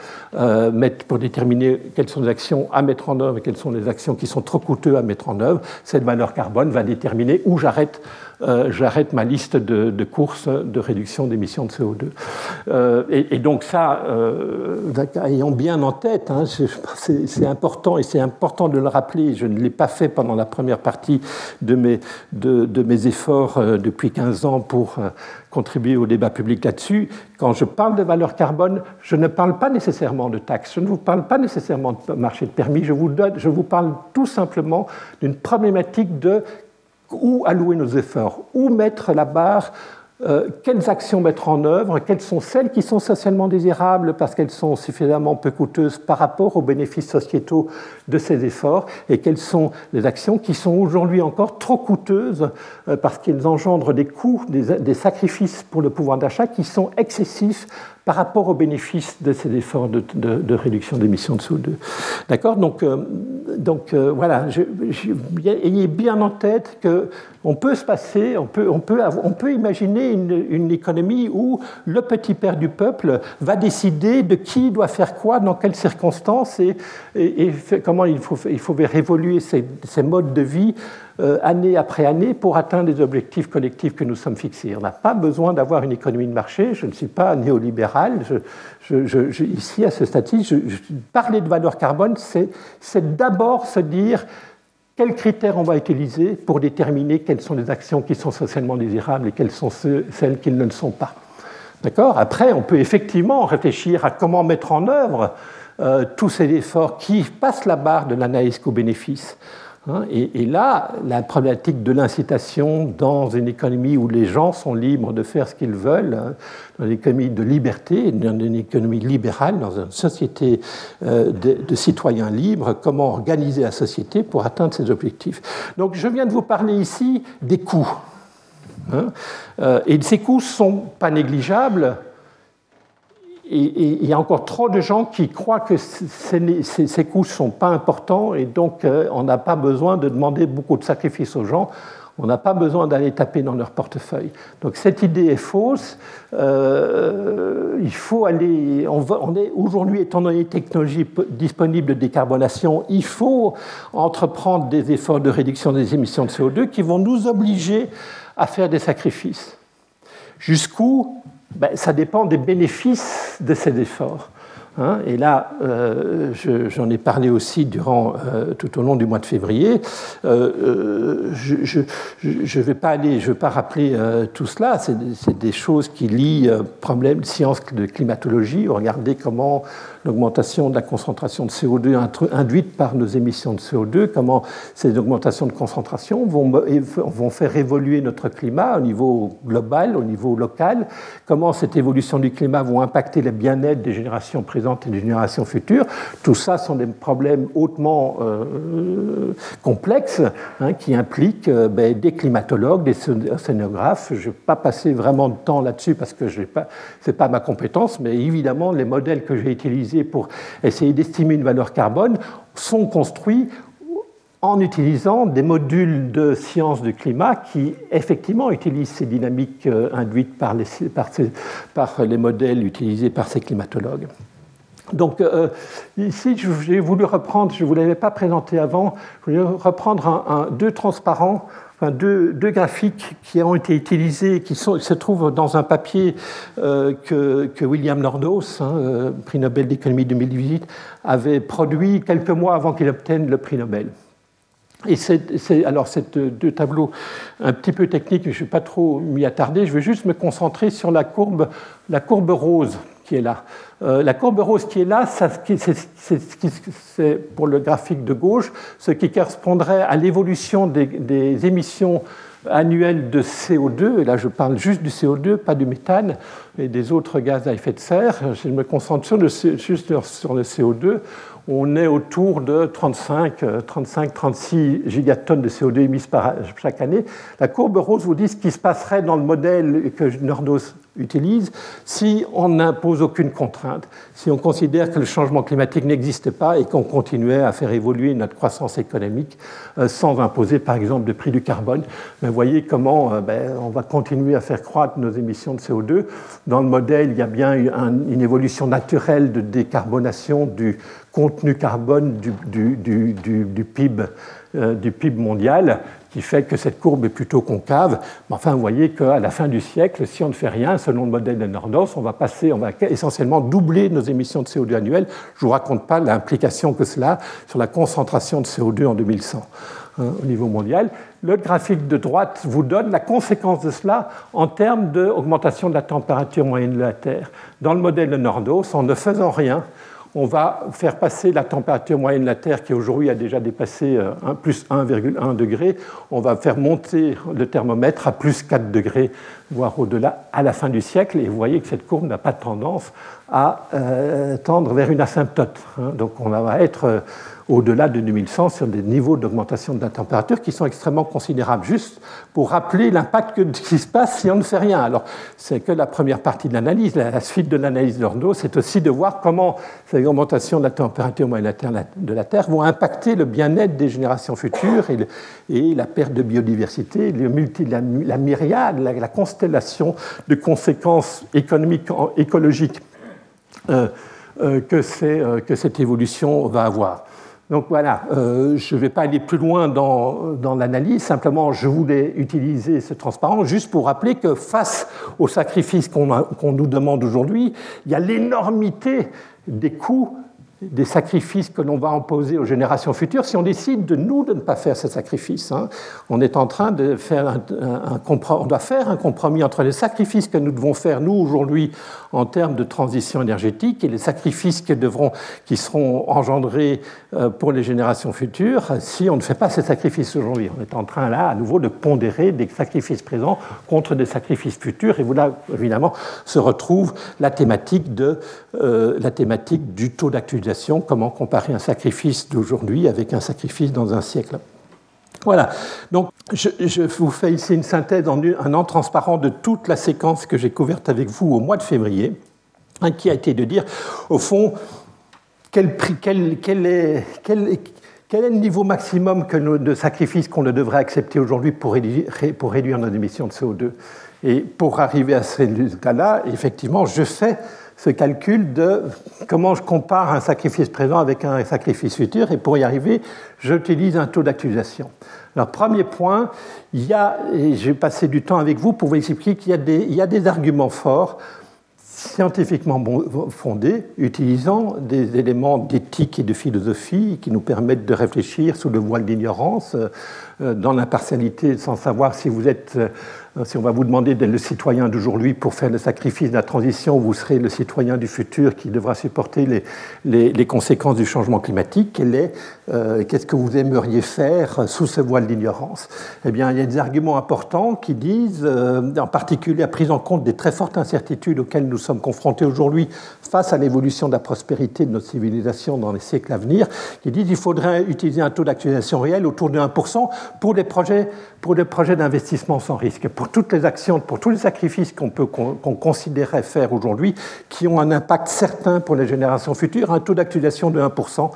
pour déterminer quelles sont les actions à mettre en œuvre et quelles sont les actions qui sont trop coûteuses à mettre en œuvre. Cette valeur carbone va déterminer où j'arrête euh, j'arrête ma liste de, courses de réduction d'émissions de CO2. Euh, et, donc ça, euh, ayons bien en tête, hein, c'est important et c'est important de le rappeler, je ne l'ai pas fait pendant la première partie de mes, efforts depuis 15 ans pour contribuer au débat public là-dessus. Quand je parle de valeur carbone, je ne parle pas nécessairement de taxes, je ne vous parle pas nécessairement de marché de permis, je vous parle tout simplement d'une problématique de où allouer nos efforts, où mettre la barre, euh, quelles actions mettre en œuvre, quelles sont celles qui sont socialement désirables parce qu'elles sont suffisamment peu coûteuses par rapport aux bénéfices sociétaux de ces efforts, et quelles sont les actions qui sont aujourd'hui encore trop coûteuses euh, parce qu'elles engendrent des coûts, des, sacrifices pour le pouvoir d'achat qui sont excessifs par rapport aux bénéfices de ces efforts de, réduction d'émissions de CO2. D'accord? Donc, euh, donc euh, voilà, ayez bien en tête qu'on peut se passer, on peut, on peut, on peut imaginer une, économie où le petit père du peuple va décider de qui doit faire quoi, dans quelles circonstances et, comment il faut, il faut révoluer ces, ces modes de vie année après année pour atteindre les objectifs collectifs que nous sommes fixés. On n'a pas besoin d'avoir une économie de marché. Je ne suis pas néolibéral. Ici, à ce stade-ci, parler de valeur carbone, c'est d'abord se dire quels critères on va utiliser pour déterminer quelles sont les actions qui sont socialement désirables et quelles sont celles qui ne le sont pas. D'accord? Après, on peut effectivement réfléchir à comment mettre en œuvre tous ces efforts qui passent la barre de l'analyse co-bénéfice. Hein, et, là, la problématique de l'incitation dans une économie où les gens sont libres de faire ce qu'ils veulent, hein, dans une économie de liberté, dans une économie libérale, dans une société euh, de, citoyens libres, comment organiser la société pour atteindre ces objectifs. Donc je viens de vous parler ici des coûts. Hein, euh, et ces coûts ne sont pas négligeables il y a encore trop de gens qui croient que ces, coûts ne sont pas importants et donc euh, on n'a pas besoin de demander beaucoup de sacrifices aux gens. On n'a pas besoin d'aller taper dans leur portefeuille. Donc cette idée est fausse. Euh, il faut aller. On est aujourd'hui, étant donné les technologies disponibles de décarbonation, il faut entreprendre des efforts de réduction des émissions de CO2 qui vont nous obliger à faire des sacrifices. Jusqu'où ben, ça dépend des bénéfices de ces efforts. Hein. et là, euh, j'en ai parlé aussi durant, euh, tout au long du mois de février. Euh, je ne vais pas aller, je vais pas rappeler tout cela. C'est des choses qui lient problème sciences de climatologie. Regardez comment l'augmentation de la concentration de CO2 induite par nos émissions de CO2, comment ces augmentations de concentration vont, vont faire évoluer notre climat au niveau global, au niveau local, comment cette évolution du climat va impacter le bien-être des générations présentes et des générations futures. Tout ça sont des problèmes hautement euh, complexes hein, qui impliquent euh, ben, des climatologues, des scénographes. Je ne vais pas passer vraiment de temps là-dessus parce que ce n'est pas ma compétence, mais évidemment, les modèles que j'ai utilisés pour essayer d'estimer une valeur carbone sont construits en utilisant des modules de sciences du climat qui effectivement utilisent ces dynamiques euh, induites par les, par les modèles utilisés par ces climatologues. Donc euh, ici, j'ai voulu reprendre, je ne vous l'avais pas présenté avant, je voulais reprendre deux transparents deux, graphiques qui ont été utilisés, qui se trouvent dans un papier euh, que, William Nordos, hein, euh, prix Nobel d'économie 2018, avait produit quelques mois avant qu'il obtienne le prix Nobel. Et c'est, alors, ces deux tableaux un petit peu techniques, je ne vais pas trop m'y attarder, je vais juste me concentrer sur la courbe, la courbe rose est là. Euh, la courbe rose qui est là, c'est pour le graphique de gauche, ce qui correspondrait à l'évolution des, émissions annuelles de CO2, et là je parle juste du CO2, pas du méthane et des autres gaz à effet de serre, je me concentre sur le, juste sur le CO2, on est autour de 35, 35, 36 gigatonnes de CO2 émises par chaque année. La courbe rose vous dit ce qui se passerait dans le modèle que Nordos utilise si on n'impose aucune contrainte, si on considère que le changement climatique n'existe pas et qu'on continuait à faire évoluer notre croissance économique euh, sans imposer par exemple le prix du carbone. vous voyez comment euh, ben, on va continuer à faire croître nos émissions de CO2. Dans le modèle, il y a bien une évolution naturelle de décarbonation du contenu carbone du, PIB, euh, du PIB mondial qui fait que cette courbe est plutôt concave. Mais enfin, vous voyez qu'à la fin du siècle, si on ne fait rien, selon le modèle de Nordos, on va passer, on va essentiellement doubler nos émissions de CO2 annuelles. Je ne vous raconte pas l'implication que cela a sur la concentration de CO2 en 2100 hein, au niveau mondial. Le graphique de droite vous donne la conséquence de cela en termes d'augmentation de la température moyenne de la Terre. Dans le modèle de Nordos, en ne faisant rien, on va faire passer la température moyenne de la Terre, qui aujourd'hui a déjà dépassé 1, euh, plus 1,1 degré, on va faire monter le thermomètre à plus 4 degrés, voire au-delà, à la fin du siècle. Et vous voyez que cette courbe n'a pas tendance à euh, tendre vers une asymptote. Hein. Donc on va être euh, au-delà de 2100 sur des niveaux d'augmentation de la température qui sont extrêmement considérables, juste pour rappeler l'impact qui se passe si on ne fait rien. Alors, c'est que la première partie de l'analyse. La suite de l'analyse d'Orno, c'est aussi de voir comment ces augmentations de la température moyenne de la Terre vont impacter le bien-être des générations futures et, la perte de biodiversité, la, myriade, la, constellation de conséquences économiques, écologiques euh, euh, euh, que cette évolution va avoir. Donc voilà, euh, je ne vais pas aller plus loin dans, dans l'analyse, simplement je voulais utiliser ce transparent juste pour rappeler que face aux sacrifices qu'on nous demande aujourd'hui, il y a l'énormité des coûts des sacrifices que l'on va imposer aux générations futures si on décide de nous de ne pas faire ces sacrifices. Hein. On est en train de faire un, on doit faire un compromis entre les sacrifices que nous devons faire nous aujourd'hui en termes de transition énergétique et les sacrifices qui, seront engendrés euh, pour les générations futures si on ne fait pas ces sacrifices aujourd'hui. On est en train là à nouveau de pondérer des sacrifices présents contre des sacrifices futurs et vous là évidemment se retrouve la thématique, euh, la thématique du taux d'actualisation comment comparer un sacrifice d'aujourd'hui avec un sacrifice dans un siècle? Voilà, donc je, vous fais ici une synthèse en un an transparent de toute la séquence que j'ai couverte avec vous au mois de février, hein, qui a été de dire, au fond, quel, quel, quel, est, le niveau maximum de sacrifice qu'on devrait accepter aujourd'hui pour, pour réduire nos émissions de CO2 Et pour arriver à ce résultat-là, effectivement, je fais ce calcul de comment je compare un sacrifice présent avec un sacrifice futur, et pour y arriver, j'utilise un taux d'actualisation. Alors, premier point, il y a, et je vais passer du temps avec vous pour vous expliquer qu'il y a des, y a des arguments forts scientifiquement fondés, utilisant des éléments d'éthique et de philosophie qui nous permettent de réfléchir sous le voile d'ignorance, euh, dans l'impartialité, sans savoir si vous êtes si on va vous demander d'être le citoyen d'aujourd'hui pour faire le sacrifice de la transition, vous serez le citoyen du futur qui devra supporter les, les, conséquences du changement climatique. Euh, qu'est-ce que vous aimeriez faire sous ce voile d'ignorance? Eh bien, il y a des arguments importants qui disent, euh, en particulier la prise en compte des très fortes incertitudes auxquelles nous sommes confrontés aujourd'hui face à l'évolution de la prospérité de notre civilisation dans les siècles à venir, qui disent qu'il faudrait utiliser un taux d'actualisation réel autour de 1% pour des projets, pour des projets d'investissement sans risque. Pour toutes les actions, pour tous les sacrifices qu'on peut qu'on considérait faire aujourd'hui, qui ont un impact certain pour les générations futures, un taux d'actualisation de 1%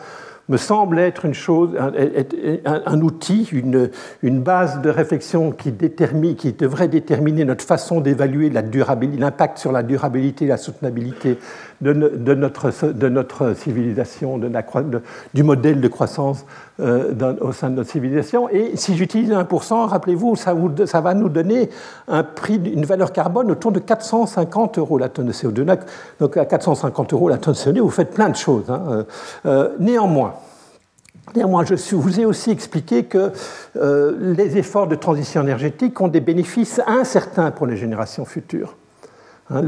me semble être une chose, un, outil, une, base de réflexion qui, détermine, qui devrait déterminer notre façon d'évaluer l'impact sur la durabilité et la soutenabilité de, notre, de notre, civilisation, de du modèle de croissance euh, au sein de notre civilisation. Et si j'utilise 1%, rappelez-vous, ça, va nous donner une valeur carbone autour de 450 euros la tonne de CO2. Donc à 450 euros la tonne de CO2, vous faites plein de choses. Hein. Euh, euh, néanmoins, Néanmoins, je vous ai aussi expliqué que les efforts de transition énergétique ont des bénéfices incertains pour les générations futures. Hein,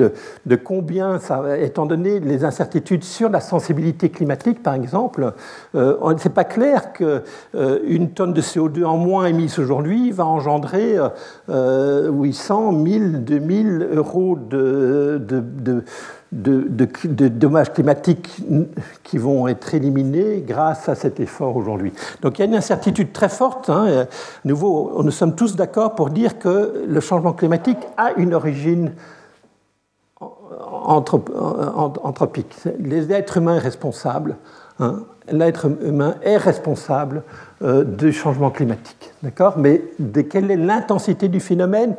de combien, étant donné les incertitudes sur la sensibilité climatique, par exemple, euh, ce n'est pas clair qu'une euh, tonne de CO2 en moins émise aujourd'hui va engendrer 800, 1000, 2000 euros de, dommages climatiques qui vont être éliminés grâce à cet effort aujourd'hui. Donc il y a une incertitude très forte. Hein. Nouveau, nous sommes tous d'accord pour dire que le changement climatique a une origine anthropique. Les êtres humains responsables. Hein. L'être humain est responsable euh, du changement climatique. D'accord? Mais quelle est l'intensité du phénomène?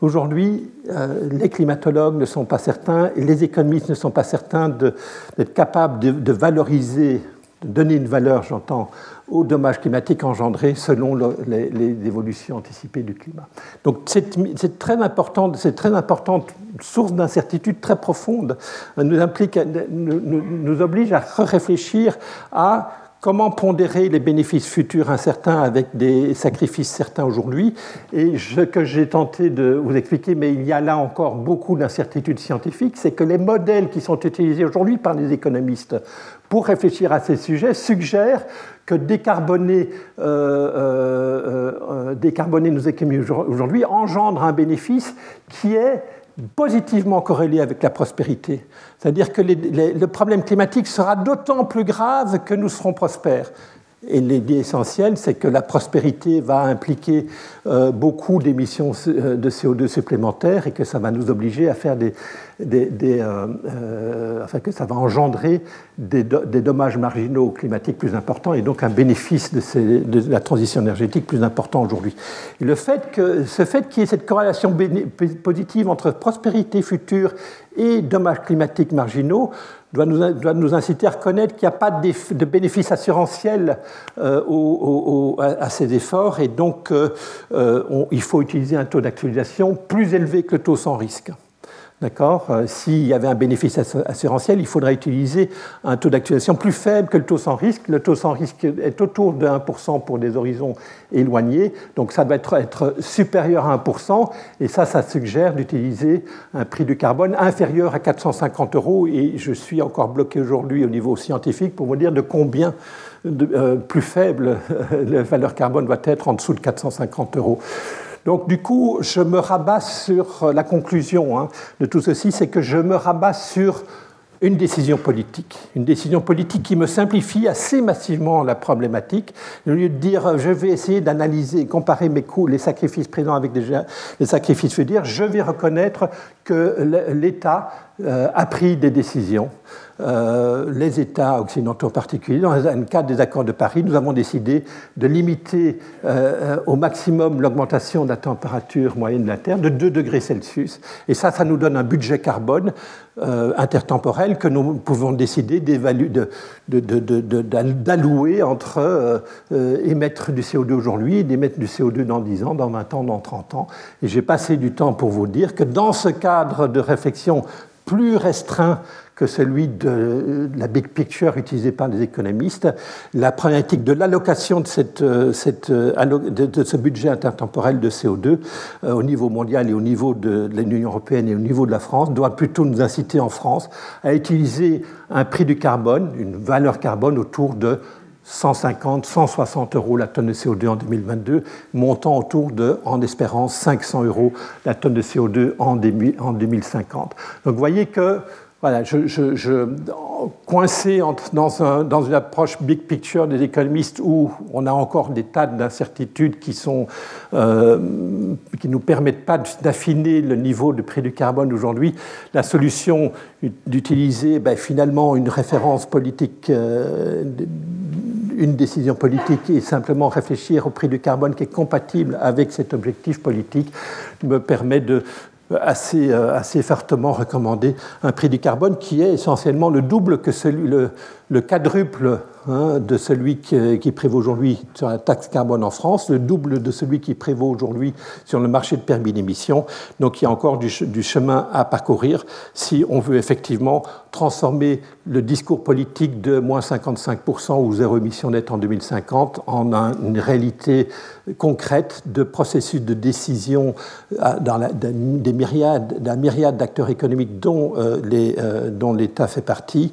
Aujourd'hui, euh, les climatologues ne sont pas certains, les économistes ne sont pas certains d'être capables de, valoriser, de donner une valeur, j'entends, aux dommages climatiques engendrés selon les, évolutions anticipées du climat. Donc c'est très important, c'est très importante source d'incertitude très profonde, nous, implique, nous, nous oblige à réfléchir à comment pondérer les bénéfices futurs incertains avec des sacrifices certains aujourd'hui. Et ce que j'ai tenté de vous expliquer, mais il y a là encore beaucoup d'incertitudes scientifiques, c'est que les modèles qui sont utilisés aujourd'hui par les économistes pour réfléchir à ces sujets suggèrent que décarboner, euh, euh, euh, décarboner nos économies aujourd'hui engendre un bénéfice qui est positivement corrélé avec la prospérité. C'est-à-dire que le problème climatique sera d'autant plus grave que nous serons prospères. Et l'idée essentielle, c'est que la prospérité va impliquer euh, beaucoup d'émissions euh, de CO2 supplémentaires et que ça va nous obliger à faire des, euh, enfin que ça va engendrer des, dommages marginaux climatiques plus importants et donc un bénéfice de, la transition énergétique plus important aujourd'hui. Le fait que ce fait qu'il y ait cette corrélation positive entre prospérité future et dommages climatiques marginaux doit nous, inciter à reconnaître qu'il n'y a pas de, bénéfice assurantiel euh, à, ces efforts et donc euh, euh, il faut utiliser un taux d'actualisation plus élevé que le taux sans risque. D'accord euh, S'il y avait un bénéfice assurantiel, il faudrait utiliser un taux d'actualisation plus faible que le taux sans risque. Le taux sans risque est autour de 1% pour des horizons éloignés, donc ça doit être, supérieur à 1%, et ça, ça suggère d'utiliser un prix du carbone inférieur à 450 euros, et je suis encore bloqué aujourd'hui au niveau scientifique pour vous dire de combien de, euh, plus faible la valeur carbone doit être en dessous de 450 euros. Donc du coup, je me rabats sur la conclusion hein, de tout ceci, c'est que je me rabats sur une décision politique, une décision politique qui me simplifie assez massivement la problématique. Au lieu de dire je vais essayer d'analyser, comparer mes coûts, les sacrifices présents avec les sacrifices futurs, je vais reconnaître que l'État euh, a pris des décisions euh, les États occidentaux en particulier, dans le cadre des accords de Paris, nous avons décidé de limiter euh, au maximum l'augmentation de la température moyenne de la Terre de 2 degrés Celsius. Et ça, ça nous donne un budget carbone euh, intertemporel que nous pouvons décider d'allouer entre émettre du CO2 aujourd'hui et d'émettre du CO2 dans 10 ans, dans 20 ans, dans 30 ans. Et j'ai passé du temps pour vous dire que dans ce cadre de réflexion plus restreint celui de la big picture utilisée par les économistes. La problématique de l'allocation de, cette, cette, de, ce budget intertemporel de CO2 euh, au niveau mondial et au niveau de, l'Union européenne et au niveau de la France doit plutôt nous inciter en France à utiliser un prix du carbone, une valeur carbone autour de 150, 160 euros la tonne de CO2 en 2022, montant autour de, en espérance, 500 euros la tonne de CO2 en 2050. Donc vous voyez que voilà, coincé dans, une approche big picture des économistes où on a encore des tas d'incertitudes qui ne euh, nous permettent pas d'affiner le niveau de prix du carbone aujourd'hui. La solution d'utiliser ben, finalement une référence politique, euh, une décision politique et simplement réfléchir au prix du carbone qui est compatible avec cet objectif politique me permet de assez, euh, assez fortement recommandé un prix du carbone qui est essentiellement le double que celui, le, le quadruple hein, de celui qui, prévaut aujourd'hui sur la taxe carbone en France, le double de celui qui prévaut aujourd'hui sur le marché de permis d'émission. Donc il y a encore du, chemin à parcourir si on veut effectivement transformer le discours politique de moins 55% ou zéro émission nette en 2050 en une réalité concrète de processus de décision euh, dans des myriades, d'un myriade d'acteurs économiques dont, euh, euh, l'État fait partie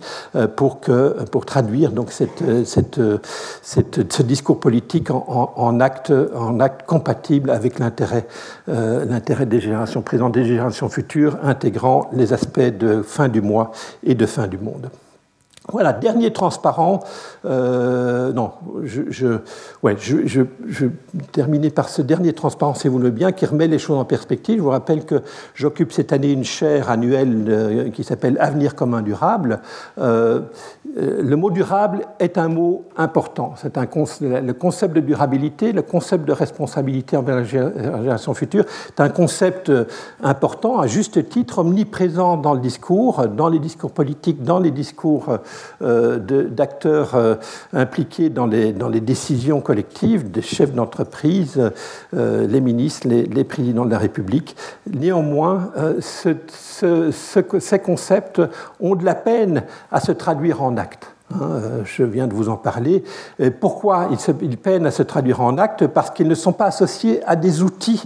pour que pour traduire donc cette, cette, ce discours politique en, en, en compatible avec l'intérêt euh, l'intérêt des générations présentes, des générations futures, intégrant les aspects de fin du mois et de fin du monde. Voilà, dernier transparent. Euh, non, je, je, ouais, je, par ce dernier transparent, si vous le bien, qui remet les choses en perspective. Je vous rappelle que j'occupe cette année une chaire annuelle euh, qui s'appelle Avenir commun durable. Euh, le mot durable est un mot important. C'est un le concept de durabilité, le concept de responsabilité envers la génération future, est un concept important, à juste titre, omniprésent dans le discours, dans les discours politiques, dans les discours d'acteurs impliqués dans les, dans les décisions collectives, des chefs d'entreprise, les ministres, les, présidents de la République. Néanmoins, ce, ces concepts ont de la peine à se traduire en actes. Hein, euh, je viens de vous en parler. Pourquoi ils, peinent à se traduire en actes? Parce qu'ils ne sont pas associés à des outils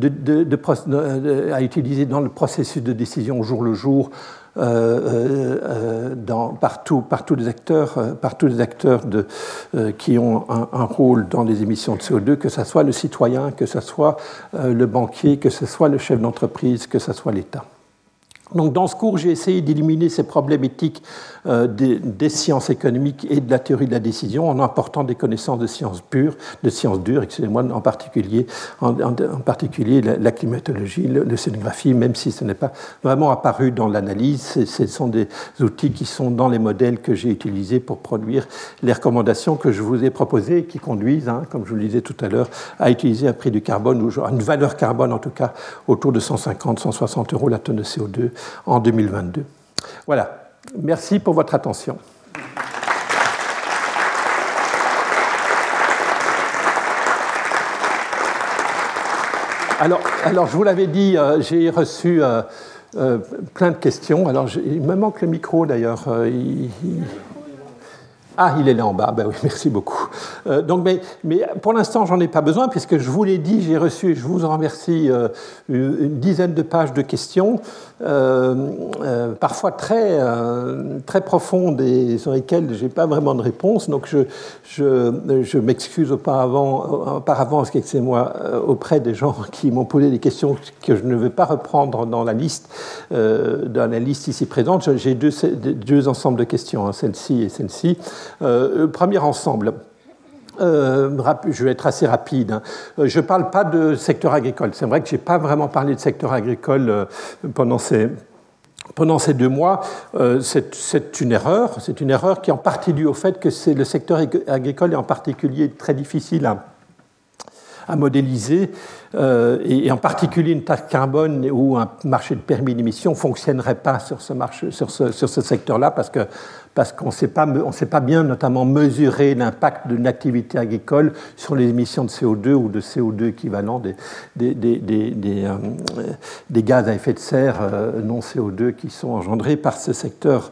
à utiliser dans le processus de décision au jour le jour, euh, euh, dans, partout, partout les acteurs, qui ont un, un, rôle dans les émissions de CO2, que ce soit le citoyen, que ce soit le banquier, que ce soit le chef d'entreprise, que ce soit l'État. Donc, dans ce cours, j'ai essayé d'éliminer ces problèmes éthiques euh, des, sciences économiques et de la théorie de la décision en apportant des connaissances de sciences pures, de sciences dures, excusez-moi, en particulier, en, particulier la, climatologie, l'océanographie, même si ce n'est pas vraiment apparu dans l'analyse. Ce sont des outils qui sont dans les modèles que j'ai utilisés pour produire les recommandations que je vous ai proposées qui conduisent, hein, comme je vous le disais tout à l'heure, à utiliser un prix du carbone, ou une valeur carbone en tout cas, autour de 150-160 euros la tonne de CO2 en 2022. Voilà. Merci pour votre attention. Alors, je vous l'avais dit, euh, j'ai reçu euh, plein de questions. Alors, il me manque le micro d'ailleurs. Ah, il est là en bas. Ben oui, (laughs) merci beaucoup. Euh, donc, mais, pour l'instant, j'en ai pas besoin puisque je vous l'ai dit, j'ai reçu, je vous en remercie, euh, une dizaine de pages de questions, euh, parfois très, très profondes et sur lesquelles je n'ai pas vraiment de réponse. Donc, je, je, m'excuse auparavant, auparavant moi auprès des gens qui m'ont posé des questions que je ne vais pas reprendre dans la liste, dans la liste ici présente. J'ai deux, deux ensembles de questions, hein, celle-ci et celle-ci. Euh, premier ensemble. Euh, je vais être assez rapide. Hein. Euh, je ne parle pas de secteur agricole. C'est vrai que je n'ai pas vraiment parlé de secteur agricole pendant ces, deux mois. c'est une erreur. C'est une erreur qui est en partie due au fait que le secteur agricole est en particulier très difficile à, modéliser. et, en particulier une taxe carbone ou un marché de permis d'émission ne fonctionnerait pas sur ce, marché, sur ce, sur ce secteur-là parce que parce qu'on ne sait pas bien notamment mesurer l'impact d'une activité agricole sur les émissions de CO2 ou de CO2 équivalent euh, des, gaz à effet de serre euh, non CO2 qui sont engendrés par ce secteur,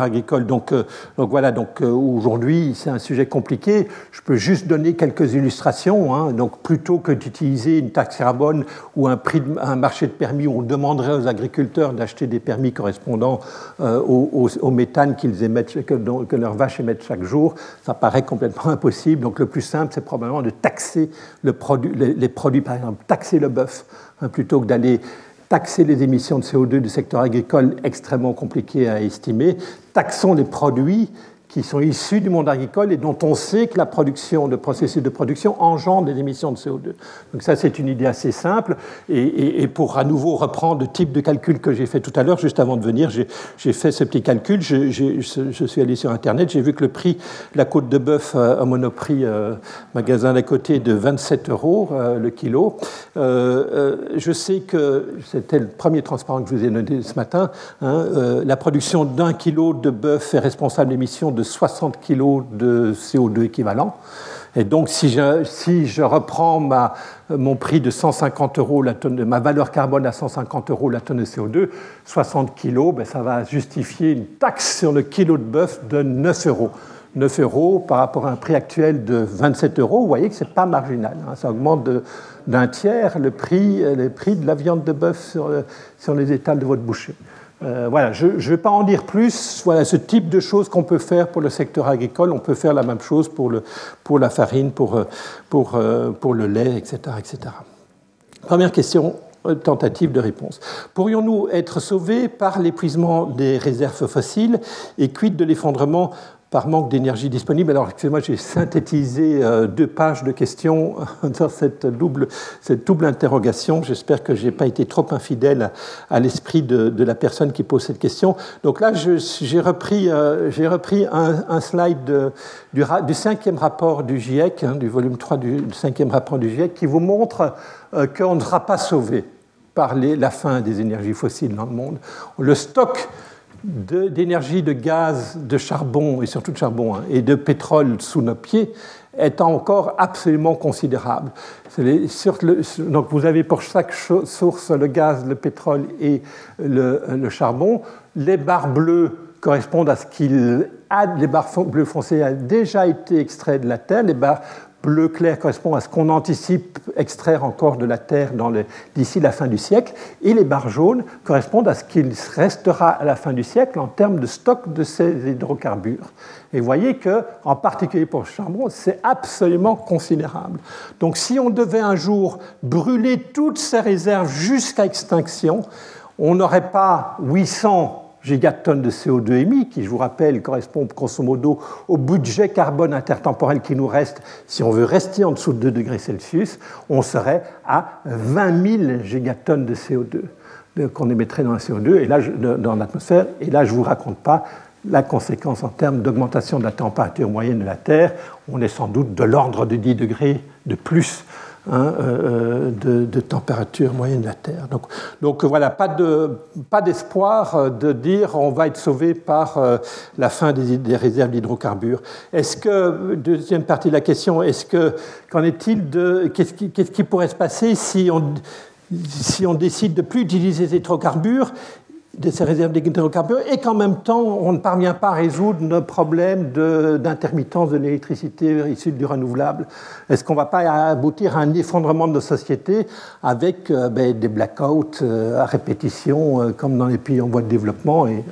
agricole. Donc, euh, donc voilà, donc, aujourd'hui c'est un sujet compliqué. Je peux juste donner quelques illustrations. Hein. Donc plutôt que d'utiliser une taxe carbone ou un marché de permis où on demanderait aux agriculteurs d'acheter des permis correspondant au, au méthane qu'ils que, leurs vaches émettent chaque jour, ça paraît complètement impossible. Donc le plus simple, c'est probablement de taxer les, produits, par exemple, taxer le bœuf, hein, plutôt que d'aller taxer les émissions de CO2 du secteur agricole, extrêmement compliqué à estimer. Taxons les produits qui sont issus du monde agricole et dont on sait que la production, le processus de production engendre des émissions de CO2. Donc ça, c'est une idée assez simple. Et, pour à nouveau reprendre le type de calcul que j'ai fait tout à l'heure, juste avant de venir, j'ai fait ce petit calcul. Je, suis allé sur Internet, j'ai vu que le prix de la côte de bœuf à Monoprix, euh, magasin d'à côté, de 27 euros euh, le kilo. Euh, je sais que c'était le premier transparent que je vous ai donné ce matin. Hein, la production d'un kilo de bœuf est responsable d'émissions de 60 kg de CO2 équivalent. Et donc, si je, reprends mon prix de 150 euros la tonne, ma valeur carbone à 150 euros la tonne de CO2, 60 kg, ben, ça va justifier une taxe sur le kilo de bœuf de 9 euros. 9 euros par rapport à un prix actuel de 27 euros, vous voyez que ce pas marginal. Hein. ça augmente d'un tiers le prix, le prix de la viande de bœuf sur, sur les étals de votre boucher. Euh, voilà, je ne vais pas en dire plus. Voilà ce type de choses qu'on peut faire pour le secteur agricole. On peut faire la même chose pour, la farine, pour, euh, euh, le lait, etc., etc. Première question, tentative de réponse. Pourrions-nous être sauvés par l'épuisement des réserves fossiles et quid de l'effondrement par manque d'énergie disponible. Alors, excusez-moi, j'ai synthétisé euh, deux pages de questions (laughs) dans cette double, cette double interrogation. J'espère que je n'ai pas été trop infidèle à, l'esprit de, la personne qui pose cette question. Donc là, j'ai repris, euh, repris un, slide du, cinquième rapport du GIEC, hein, du volume 3 du, cinquième rapport du GIEC, qui vous montre euh, qu'on ne sera pas sauvé par la fin des énergies fossiles dans le monde. Le stock d'énergie, de, gaz, de charbon, et surtout de charbon, hein, et de pétrole sous nos pieds, est encore absolument considérable. donc vous avez pour chaque source le gaz, le pétrole et le, charbon. Les barres bleues correspondent à ce qu'il a, les barres bleues foncées ont déjà été extraits de la Terre, les barres bleu clair correspond à ce qu'on anticipe extraire encore de la Terre d'ici la fin du siècle, et les barres jaunes correspondent à ce qu'il restera à la fin du siècle en termes de stock de ces hydrocarbures. Et vous voyez que, en particulier pour le charbon, c'est absolument considérable. Donc si on devait un jour brûler toutes ces réserves jusqu'à extinction, on n'aurait pas 800 gigatonnes de CO2 émis, qui, je vous rappelle, correspond grosso modo au budget carbone intertemporel qui nous reste si on veut rester en dessous de 2 degrés Celsius, on serait à 20 000 gigatonnes de CO2 qu'on émettrait dans la CO2 et là, dans l'atmosphère. Et là, je ne vous raconte pas la conséquence en termes d'augmentation de la température moyenne de la Terre. On est sans doute de l'ordre de 10 degrés de plus Hein, euh, euh, de, température moyenne de la Terre. Donc, voilà, pas, de, pas d'espoir euh, de dire on va être sauvé par la fin des, réserves d'hydrocarbures. Est-ce que, deuxième partie de la question, est-ce que, qu'en est-il de, qu'est-ce qui, pourrait se passer si on décide de plus utiliser ces hydrocarbures, de ces réserves d'hydrocarbures et qu'en même temps, on ne parvient pas à résoudre nos problèmes d'intermittence de, l'électricité issue du renouvelable Est-ce qu'on ne va pas aboutir à un effondrement de nos sociétés avec euh, ben, des blackouts euh, à répétition, euh, comme dans les pays en voie de développement et,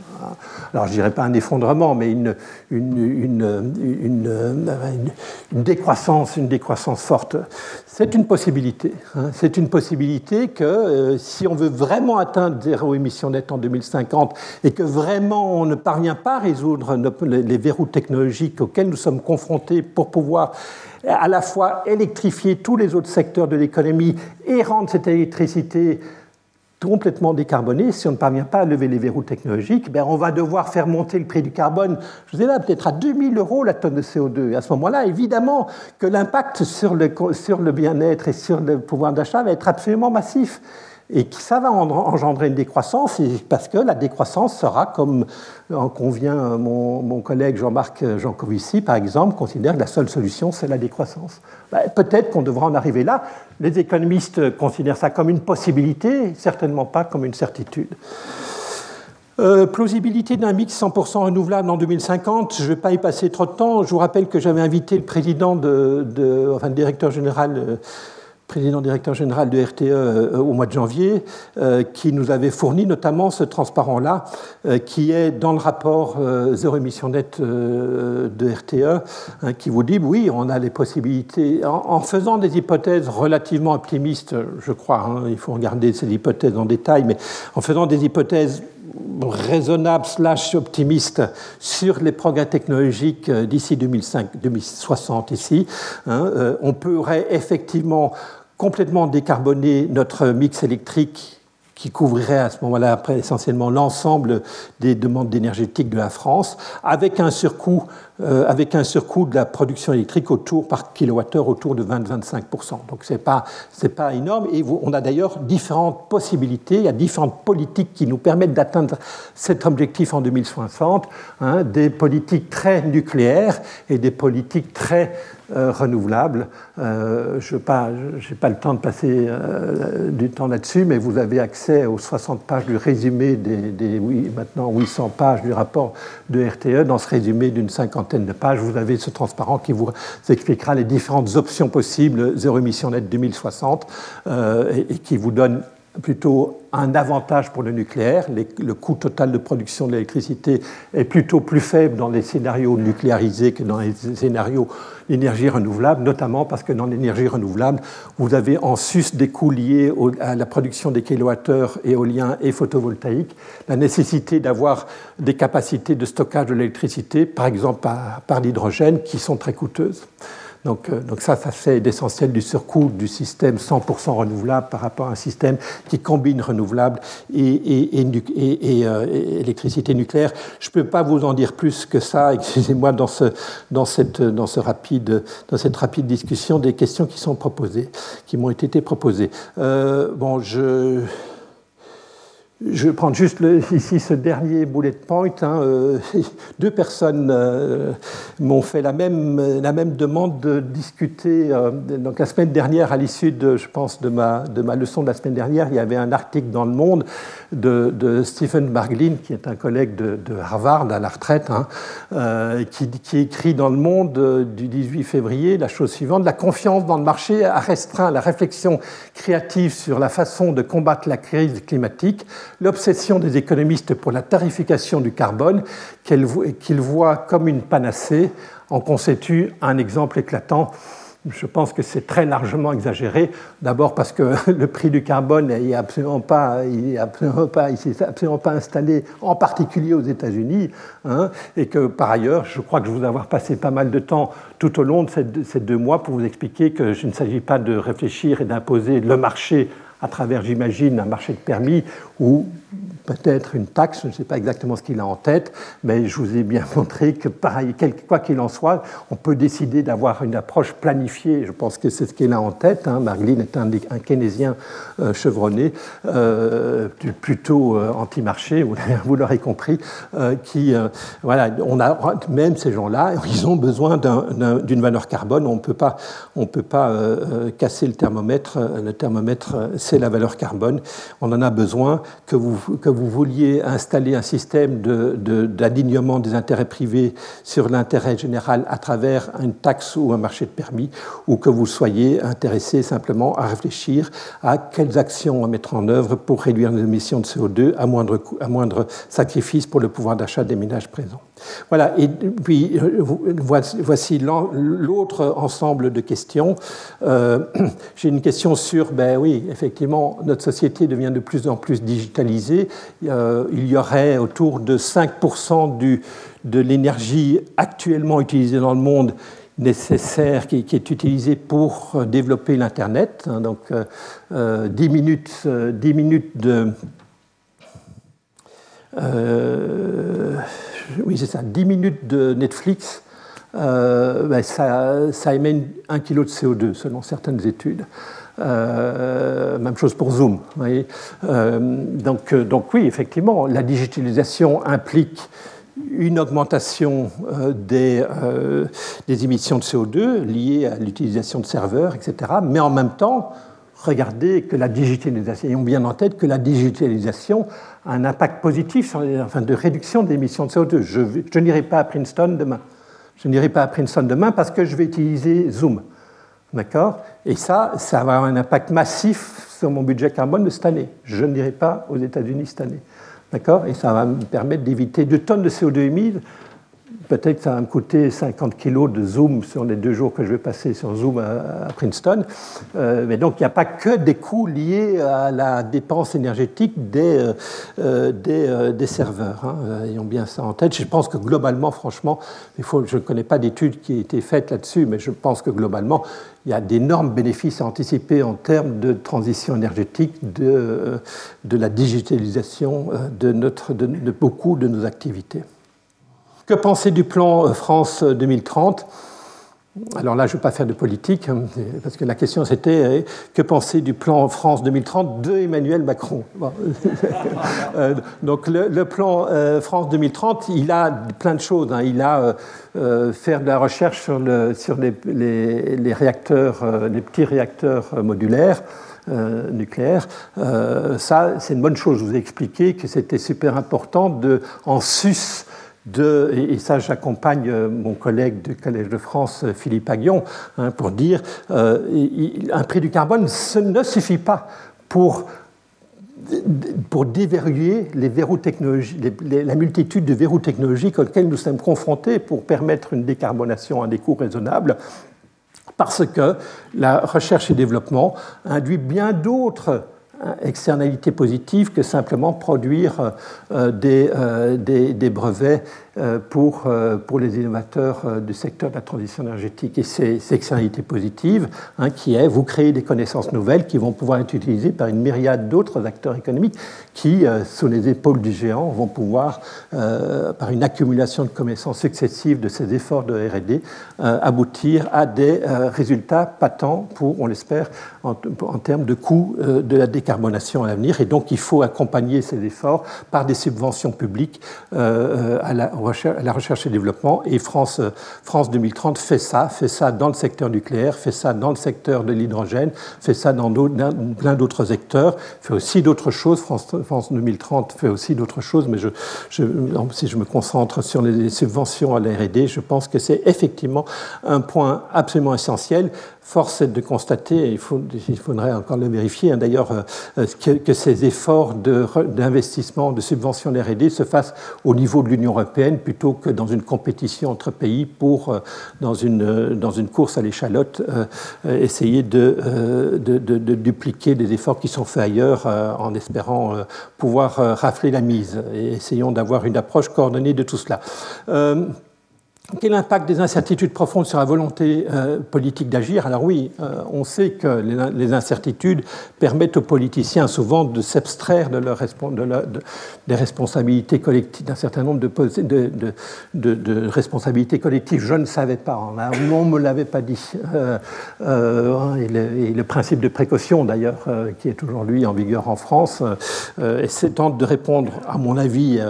Alors, je ne dirais pas un effondrement, mais une, une, une, une décroissance, une décroissance forte. C'est une possibilité. Hein. C'est une possibilité que si on veut vraiment atteindre zéro émission nette en 2050 et que vraiment on ne parvient pas à résoudre les verrous technologiques auxquels nous sommes confrontés pour pouvoir à la fois électrifier tous les autres secteurs de l'économie et rendre cette électricité complètement décarbonée, si on ne parvient pas à lever les verrous technologiques, ben on va devoir faire monter le prix du carbone, je vous ai là, peut-être à 2000 euros la tonne de CO2. Et à ce moment-là, évidemment que l'impact sur le, sur le bien-être et sur le pouvoir d'achat va être absolument massif et ça va engendrer une décroissance, parce que la décroissance sera, comme en convient mon, collègue Jean-Marc Jancovici, par exemple, considère que la seule solution, c'est la décroissance. Ben, peut-être qu'on devra en arriver là. Les économistes considèrent ça comme une possibilité, certainement pas comme une certitude. Euh, plausibilité d'un mix 100% renouvelable en 2050, je ne vais pas y passer trop de temps. Je vous rappelle que j'avais invité le président de, enfin, le directeur général euh, président directeur général de RTE euh, au mois de janvier, euh, qui nous avait fourni notamment ce transparent-là, euh, qui est dans le rapport zéro émission nette de RTE, hein, qui vous dit oui, on a les possibilités, en, faisant des hypothèses relativement optimistes, je crois, hein, il faut regarder ces hypothèses en détail, mais en faisant des hypothèses raisonnables slash optimistes sur les progrès technologiques d'ici 2060 ici, hein, on pourrait effectivement complètement décarboner notre mix électrique qui couvrirait à ce moment-là essentiellement l'ensemble des demandes énergétiques de la France, avec un surcoût, avec un surcoût de la production électrique autour par kilowattheure autour de 20-25%. Donc c'est pas c'est pas énorme. Et on a d'ailleurs différentes possibilités, il y a différentes politiques qui nous permettent d'atteindre cet objectif en 2060, hein, des politiques très nucléaires et des politiques très euh, renouvelables. Euh, je n'ai pas, pas, le temps de passer euh, du temps là-dessus, mais vous avez accès aux 60 pages du résumé des, oui, maintenant 800 pages du rapport de RTE. Dans ce résumé d'une cinquantaine de pages, vous avez ce transparent qui vous expliquera les différentes options possibles, zéro émission nette 2060, et, et qui vous donne plutôt un avantage pour le nucléaire. le coût total de production de l'électricité est plutôt plus faible dans les scénarios nucléarisés que dans les scénarios d'énergie renouvelable, notamment parce que dans l'énergie renouvelable, vous avez en sus des coûts liés à la production des kilowattheures éoliens et photovoltaïques, la nécessité d'avoir des capacités de stockage de l'électricité, par exemple par l'hydrogène, qui sont très coûteuses. Donc, euh, donc ça, ça fait l'essentiel du surcoût du système 100% renouvelable par rapport à un système qui combine renouvelable et, euh, électricité nucléaire. Je ne peux pas vous en dire plus que ça, (laughs) excusez-moi, dans cette rapide discussion des questions qui sont proposées, qui m'ont été proposées. Euh, bon, je... Je vais prendre juste ici ce dernier bullet point. Hein, euh, (laughs) deux personnes euh, m'ont fait la même, la même demande de discuter. Euh, donc la semaine dernière, à l'issue de, je pense, de ma, de ma leçon de la semaine dernière, il y avait un article dans Le Monde de, Stephen Marglin, qui est un collègue de, Harvard à la retraite, hein, qui, qui, écrit dans Le Monde du 18 février la chose suivante la confiance dans le marché a restreint la réflexion créative sur la façon de combattre la crise climatique l'obsession des économistes pour la tarification du carbone, qu'ils voient comme une panacée, en constitue un exemple éclatant. Je pense que c'est très largement exagéré. D'abord parce que (laughs) le prix du carbone n'est absolument pas, il s'est absolument pas installé, en particulier aux États-Unis, hein, et que par ailleurs, je crois que je vous avoir passé pas mal de temps tout au long de ces deux mois pour vous expliquer que je ne s'agit pas de réfléchir et d'imposer le marché à travers, j'imagine, un marché de permis où peut-être une taxe, je ne sais pas exactement ce qu'il a en tête, mais je vous ai bien (laughs) montré que, pareil, quoi qu'il en soit, on peut décider d'avoir une approche planifiée. Je pense que c'est ce qu'il a en tête. Hein. est un, un keynésien euh, chevronné, euh, plutôt euh, anti-marché, (laughs) vous l'aurez compris, qui, voilà, on a, même ces gens-là, ils ont besoin d'une valeur carbone. On ne peut pas, on peut pas casser le thermomètre. Le thermomètre, c'est la valeur carbone. On en a besoin que vous, que vous vouliez installer un système d'alignement de, des intérêts privés sur l'intérêt général à travers une taxe ou un marché de permis, ou que vous soyez intéressé simplement à réfléchir à quelles actions à mettre en œuvre pour réduire les émissions de CO2 à moindre, à moindre sacrifice pour le pouvoir d'achat des ménages présents. Voilà, et puis euh, voici l'autre ensemble de questions. Euh, (clears throat) j'ai une question sur, ben oui, effectivement, notre société devient de plus en plus digitalisée. Euh, il y aurait autour de 5% du, de l'énergie actuellement utilisée dans le monde nécessaire qui, est utilisée pour développer l'Internet. Hein, donc 10 minutes, 10 minutes de oui, c'est ça, 10 minutes de Netflix, euh, ben, ça, émet 1 kg de CO2 selon certaines études. Euh, même chose pour Zoom. Euh, donc, oui, effectivement, la digitalisation implique une augmentation des, des, émissions de CO2 liées à l'utilisation de serveurs, etc. Mais en même temps, regardez que la digitalisation, ayons bien en tête que la digitalisation un impact positif sur enfin, de réduction des émissions de CO2. Je, je n'irai pas à Princeton demain. Je n'irai pas à Princeton demain parce que je vais utiliser Zoom. D'accord? Et ça, ça va avoir un impact massif sur mon budget carbone de cette année. Je n'irai pas aux États-Unis cette année. D'accord? Et ça va me permettre d'éviter 2 tonnes de CO2 émises peut-être que ça va me coûter 50 kilos de Zoom sur les deux jours que je vais passer sur Zoom à, Princeton. Euh, mais donc, il n'y a pas que des coûts liés à la dépense énergétique des, euh, euh, des, serveurs. Hein. Ayons bien ça en tête. Je pense que globalement, franchement, il faut, je ne connais pas d'études qui aient été faites là-dessus, mais je pense que globalement, il y a d'énormes bénéfices à anticiper en termes de transition énergétique, de, de la digitalisation de, notre, de beaucoup de nos activités. Que penser du plan euh, France 2030 alors là, je ne vais pas faire de politique, parce que la question c'était euh, que penser du plan France 2030 de Emmanuel Macron? (laughs) Euh, Donc le, plan France 2030, il a plein de choses. Hein. Il a faire de la recherche sur, le, sur les, réacteurs, les petits réacteurs modulaires. nucléaires. ça, c'est une bonne chose. Je vous ai expliqué que c'était super important de, en sus et ça j'accompagne euh, mon collègue du Collège de France, euh, Philippe Aguillon, hein, pour dire euh, un prix du carbone ce ne suffit pas pour déverrouiller la multitude de verrous technologiques auxquels nous sommes confrontés pour permettre une décarbonation à des coûts raisonnables, parce que la recherche et développement induit bien d'autres externalités positives que simplement produire des, des, des brevets euh, pour, euh, pour les innovateurs euh, du secteur de la transition énergétique. Et c'est externalité positive, hein, qui est vous créez des connaissances nouvelles qui vont pouvoir être utilisées par une myriade d'autres acteurs économiques qui, sous les épaules du géant, vont pouvoir, par une accumulation de connaissances successives de ces efforts de RD, aboutir à des résultats patents pour, on l'espère, en, en, termes de coûts de la décarbonation à l'avenir. Et donc, il faut accompagner ces efforts par des subventions publiques à la, recherche et développement. Et France, France 2030 fait ça, fait ça dans le secteur nucléaire, fait ça dans le secteur de l'hydrogène, fait ça dans plein d'autres secteurs, fait aussi d'autres choses. France, France 2030 fait aussi d'autres choses, mais si je me concentre sur les subventions à la R&D, je pense que c'est effectivement un point absolument essentiel force est de constater, il, faudrait encore le vérifier hein, d'ailleurs, euh, que, ces efforts d'investissement, de, subvention de RD se fassent au niveau de l'Union européenne plutôt que dans une compétition entre pays pour, euh, dans une, euh, course à l'échalote, essayer de, dupliquer des efforts qui sont faits ailleurs en espérant pouvoir rafler la mise. Et essayons d'avoir une approche coordonnée de tout cela. Quel impact des incertitudes profondes sur la volonté euh, politique d'agir? Alors oui, euh, on sait que les, incertitudes permettent aux politiciens souvent de s'abstraire de, des responsabilités collectives, d'un certain nombre de, responsabilités collectives. Je ne savais pas, on ne me l'avait pas dit. Euh, et, le, principe de précaution, d'ailleurs, qui est aujourd'hui en vigueur en France, essaie de répondre, à mon avis,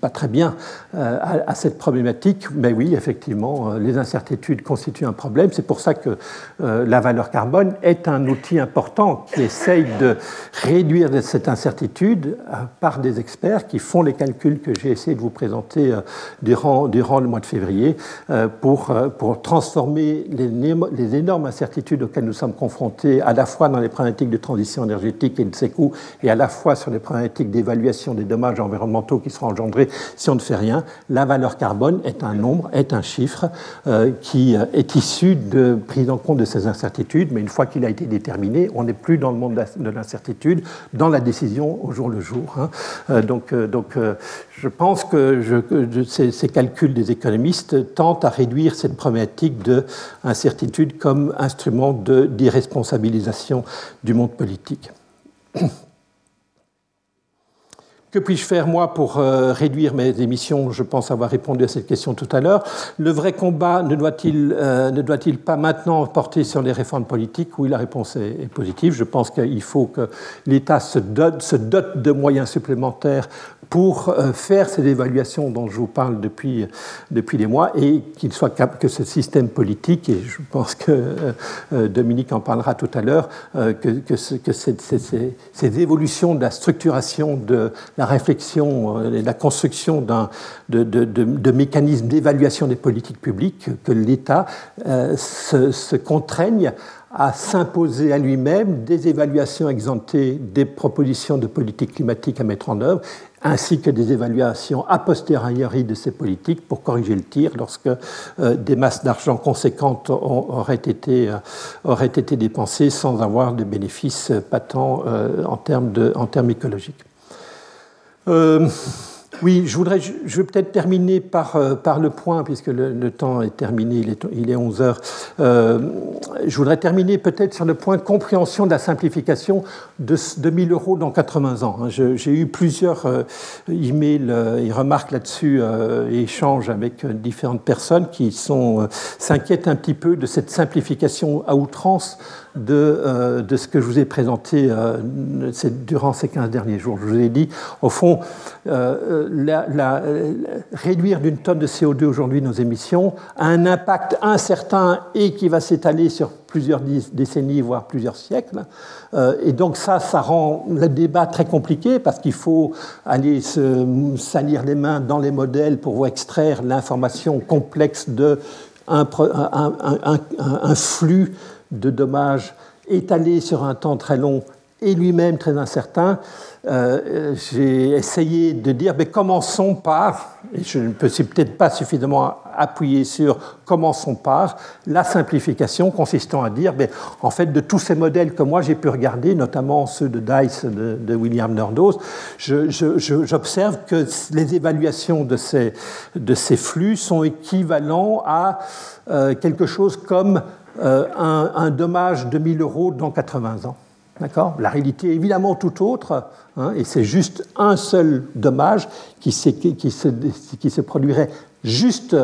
pas très bien à, à cette problématique. Mais oui, effectivement, euh, les incertitudes constituent un problème. C'est pour ça que euh, la valeur carbone est un outil important qui essaye de réduire cette incertitude euh, par des experts qui font les calculs que j'ai essayé de vous présenter durant, le mois de février pour, transformer les, énormes incertitudes auxquelles nous sommes confrontés à la fois dans les problématiques de transition énergétique et de ses et à la fois sur les problématiques d'évaluation des dommages environnementaux qui seront engendrés si on ne fait rien. La valeur carbone est un nombre, est un chiffre euh, qui euh, est issu de prise en compte de ces incertitudes, mais une fois qu'il a été déterminé, on n'est plus dans le monde de l'incertitude, dans la décision au jour le jour. Hein. Euh, donc, donc je pense que ces, calculs des économistes tentent à réduire cette problématique de incertitude comme instrument d'irresponsabilisation du monde politique. Que puis-je faire, moi, pour euh, réduire mes émissions? Je pense avoir répondu à cette question tout à l'heure. Le vrai combat ne doit-il euh, doit pas maintenant porter sur les réformes politiques? Oui, la réponse est, positive. Je pense qu'il faut que l'État se dote de moyens supplémentaires pour euh, faire ces évaluations dont je vous parle depuis, depuis des mois et qu'il soit que ce système politique, et je pense que euh, euh, Dominique en parlera tout à l'heure, que, que, ces, évolutions de la structuration, de la réflexion et de la construction de, de, de, de, mécanismes d'évaluation des politiques publiques, que l'État se, se contraigne à s'imposer à lui-même des évaluations exemptées des propositions de politique climatique à mettre en œuvre ainsi que des évaluations a posteriori de ces politiques pour corriger le tir lorsque euh, des masses d'argent conséquentes auraient été, euh, auraient été dépensées sans avoir de bénéfices patents euh, en, termes de, en termes écologiques. Oui, je, voudrais, je vais peut-être terminer par, euh, par le point, puisque le, temps est terminé, il est, il est 11 heures. Euh, je voudrais terminer peut-être sur le point compréhension de la simplification de, de 1000 euros dans 80 ans. Hein. J'ai eu plusieurs euh, emails et remarques là-dessus et échanges avec différentes personnes qui s'inquiètent un petit peu de cette simplification à outrance de, euh, de, ce que je vous ai présenté euh, durant ces 15 derniers jours. Je vous ai dit, au fond, euh, réduire d'une tonne de CO2 aujourd'hui nos émissions a un impact incertain et qui va s'étaler sur plusieurs décennies, voire plusieurs siècles. et donc ça, ça rend le débat très compliqué parce qu'il faut aller se salir les mains dans les modèles pour extraire l'information complexe de flux de dommages étalés sur un temps très long et lui-même très incertain, euh, j'ai essayé de dire, mais commençons par, et je ne peux peut-être pas suffisamment appuyer sur commençons par la simplification consistant à dire, mais en fait, de tous ces modèles que moi j'ai pu regarder, notamment ceux de Dice de, William Nordhaus, j'observe que les évaluations de ces, de ces flux sont équivalents à euh, quelque chose comme euh, un, dommage de 1000 euros dans 80 ans. D'accord? La réalité est évidemment tout autre, hein, et c'est juste un seul dommage qui, qui, se, qui, se, produirait juste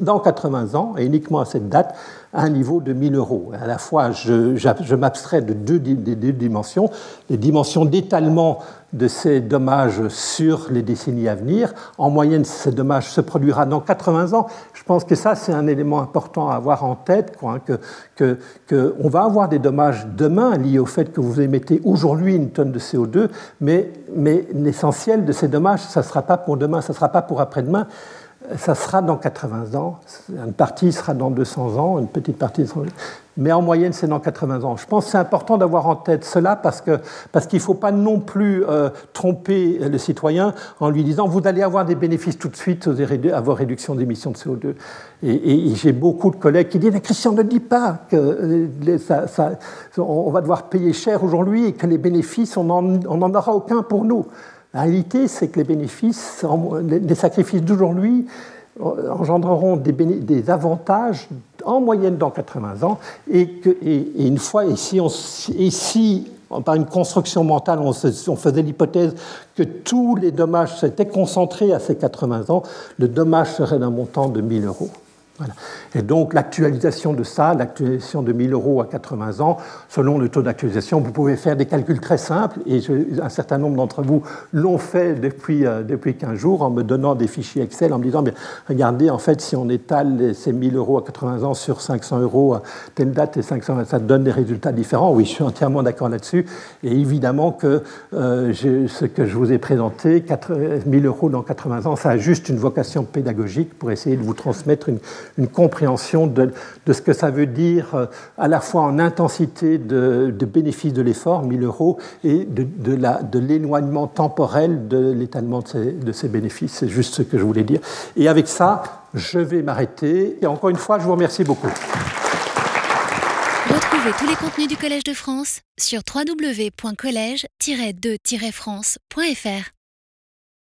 dans 80 ans, et uniquement à cette date, à un niveau de 1000 euros. À la fois, je, je m'abstrais de deux, des deux dimensions, les dimensions d'étalement de ces dommages sur les décennies à venir. En moyenne, ces dommages se produira dans 80 ans. Je pense que ça, c'est un élément important à avoir en tête, quoi, hein, que, que, on va avoir des dommages demain liés au fait que vous émettez aujourd'hui une tonne de CO2, mais, mais l'essentiel de ces dommages, ça ne sera pas pour demain, ça ne sera pas pour après-demain ça sera dans 80 ans, une partie sera dans 200 ans, une petite partie, mais en moyenne c'est dans 80 ans. Je pense que c'est important d'avoir en tête cela parce qu'il ne faut pas non plus euh, tromper le citoyen en lui disant vous allez avoir des bénéfices tout de suite à vos réductions d'émissions de CO2. Et, j'ai beaucoup de collègues qui disent mais Christian ne dit pas que ça, on va devoir payer cher aujourd'hui et que les bénéfices on n'en aura aucun pour nous. La réalité, c'est que les bénéfices, les sacrifices d'aujourd'hui engendreront des, avantages en moyenne dans 80 ans, et, que, et, une fois, et si, on, et si par une construction mentale, on, on faisait l'hypothèse que tous les dommages s'étaient concentrés à ces 80 ans, le dommage serait d'un montant de 1000 euros. Et donc l'actualisation de ça, l'actualisation de 1000 euros à 80 ans, selon le taux d'actualisation, vous pouvez faire des calculs très simples, et un certain nombre d'entre vous l'ont fait depuis, euh, depuis 15 jours en me donnant des fichiers Excel, en me disant, regardez, en fait, si on étale ces 1000 euros à 80 ans sur 500 euros à telle date et 500, ça donne des résultats différents. Oui, je suis entièrement d'accord là-dessus. Et évidemment que euh, ce que je vous ai présenté, 1000 euros dans 80 ans, ça a juste une vocation pédagogique pour essayer de vous transmettre une une compréhension de, ce que ça veut dire euh, à la fois en intensité de, bénéfice de l'effort, 1000 euros, et de, l'éloignement temporel de l'étalement de ces, bénéfices. C'est juste ce que je voulais dire. Et avec ça, je vais m'arrêter. Et encore une fois, je vous remercie beaucoup. Retrouvez tous les contenus du Collège de France sur www.colège-2-france.fr.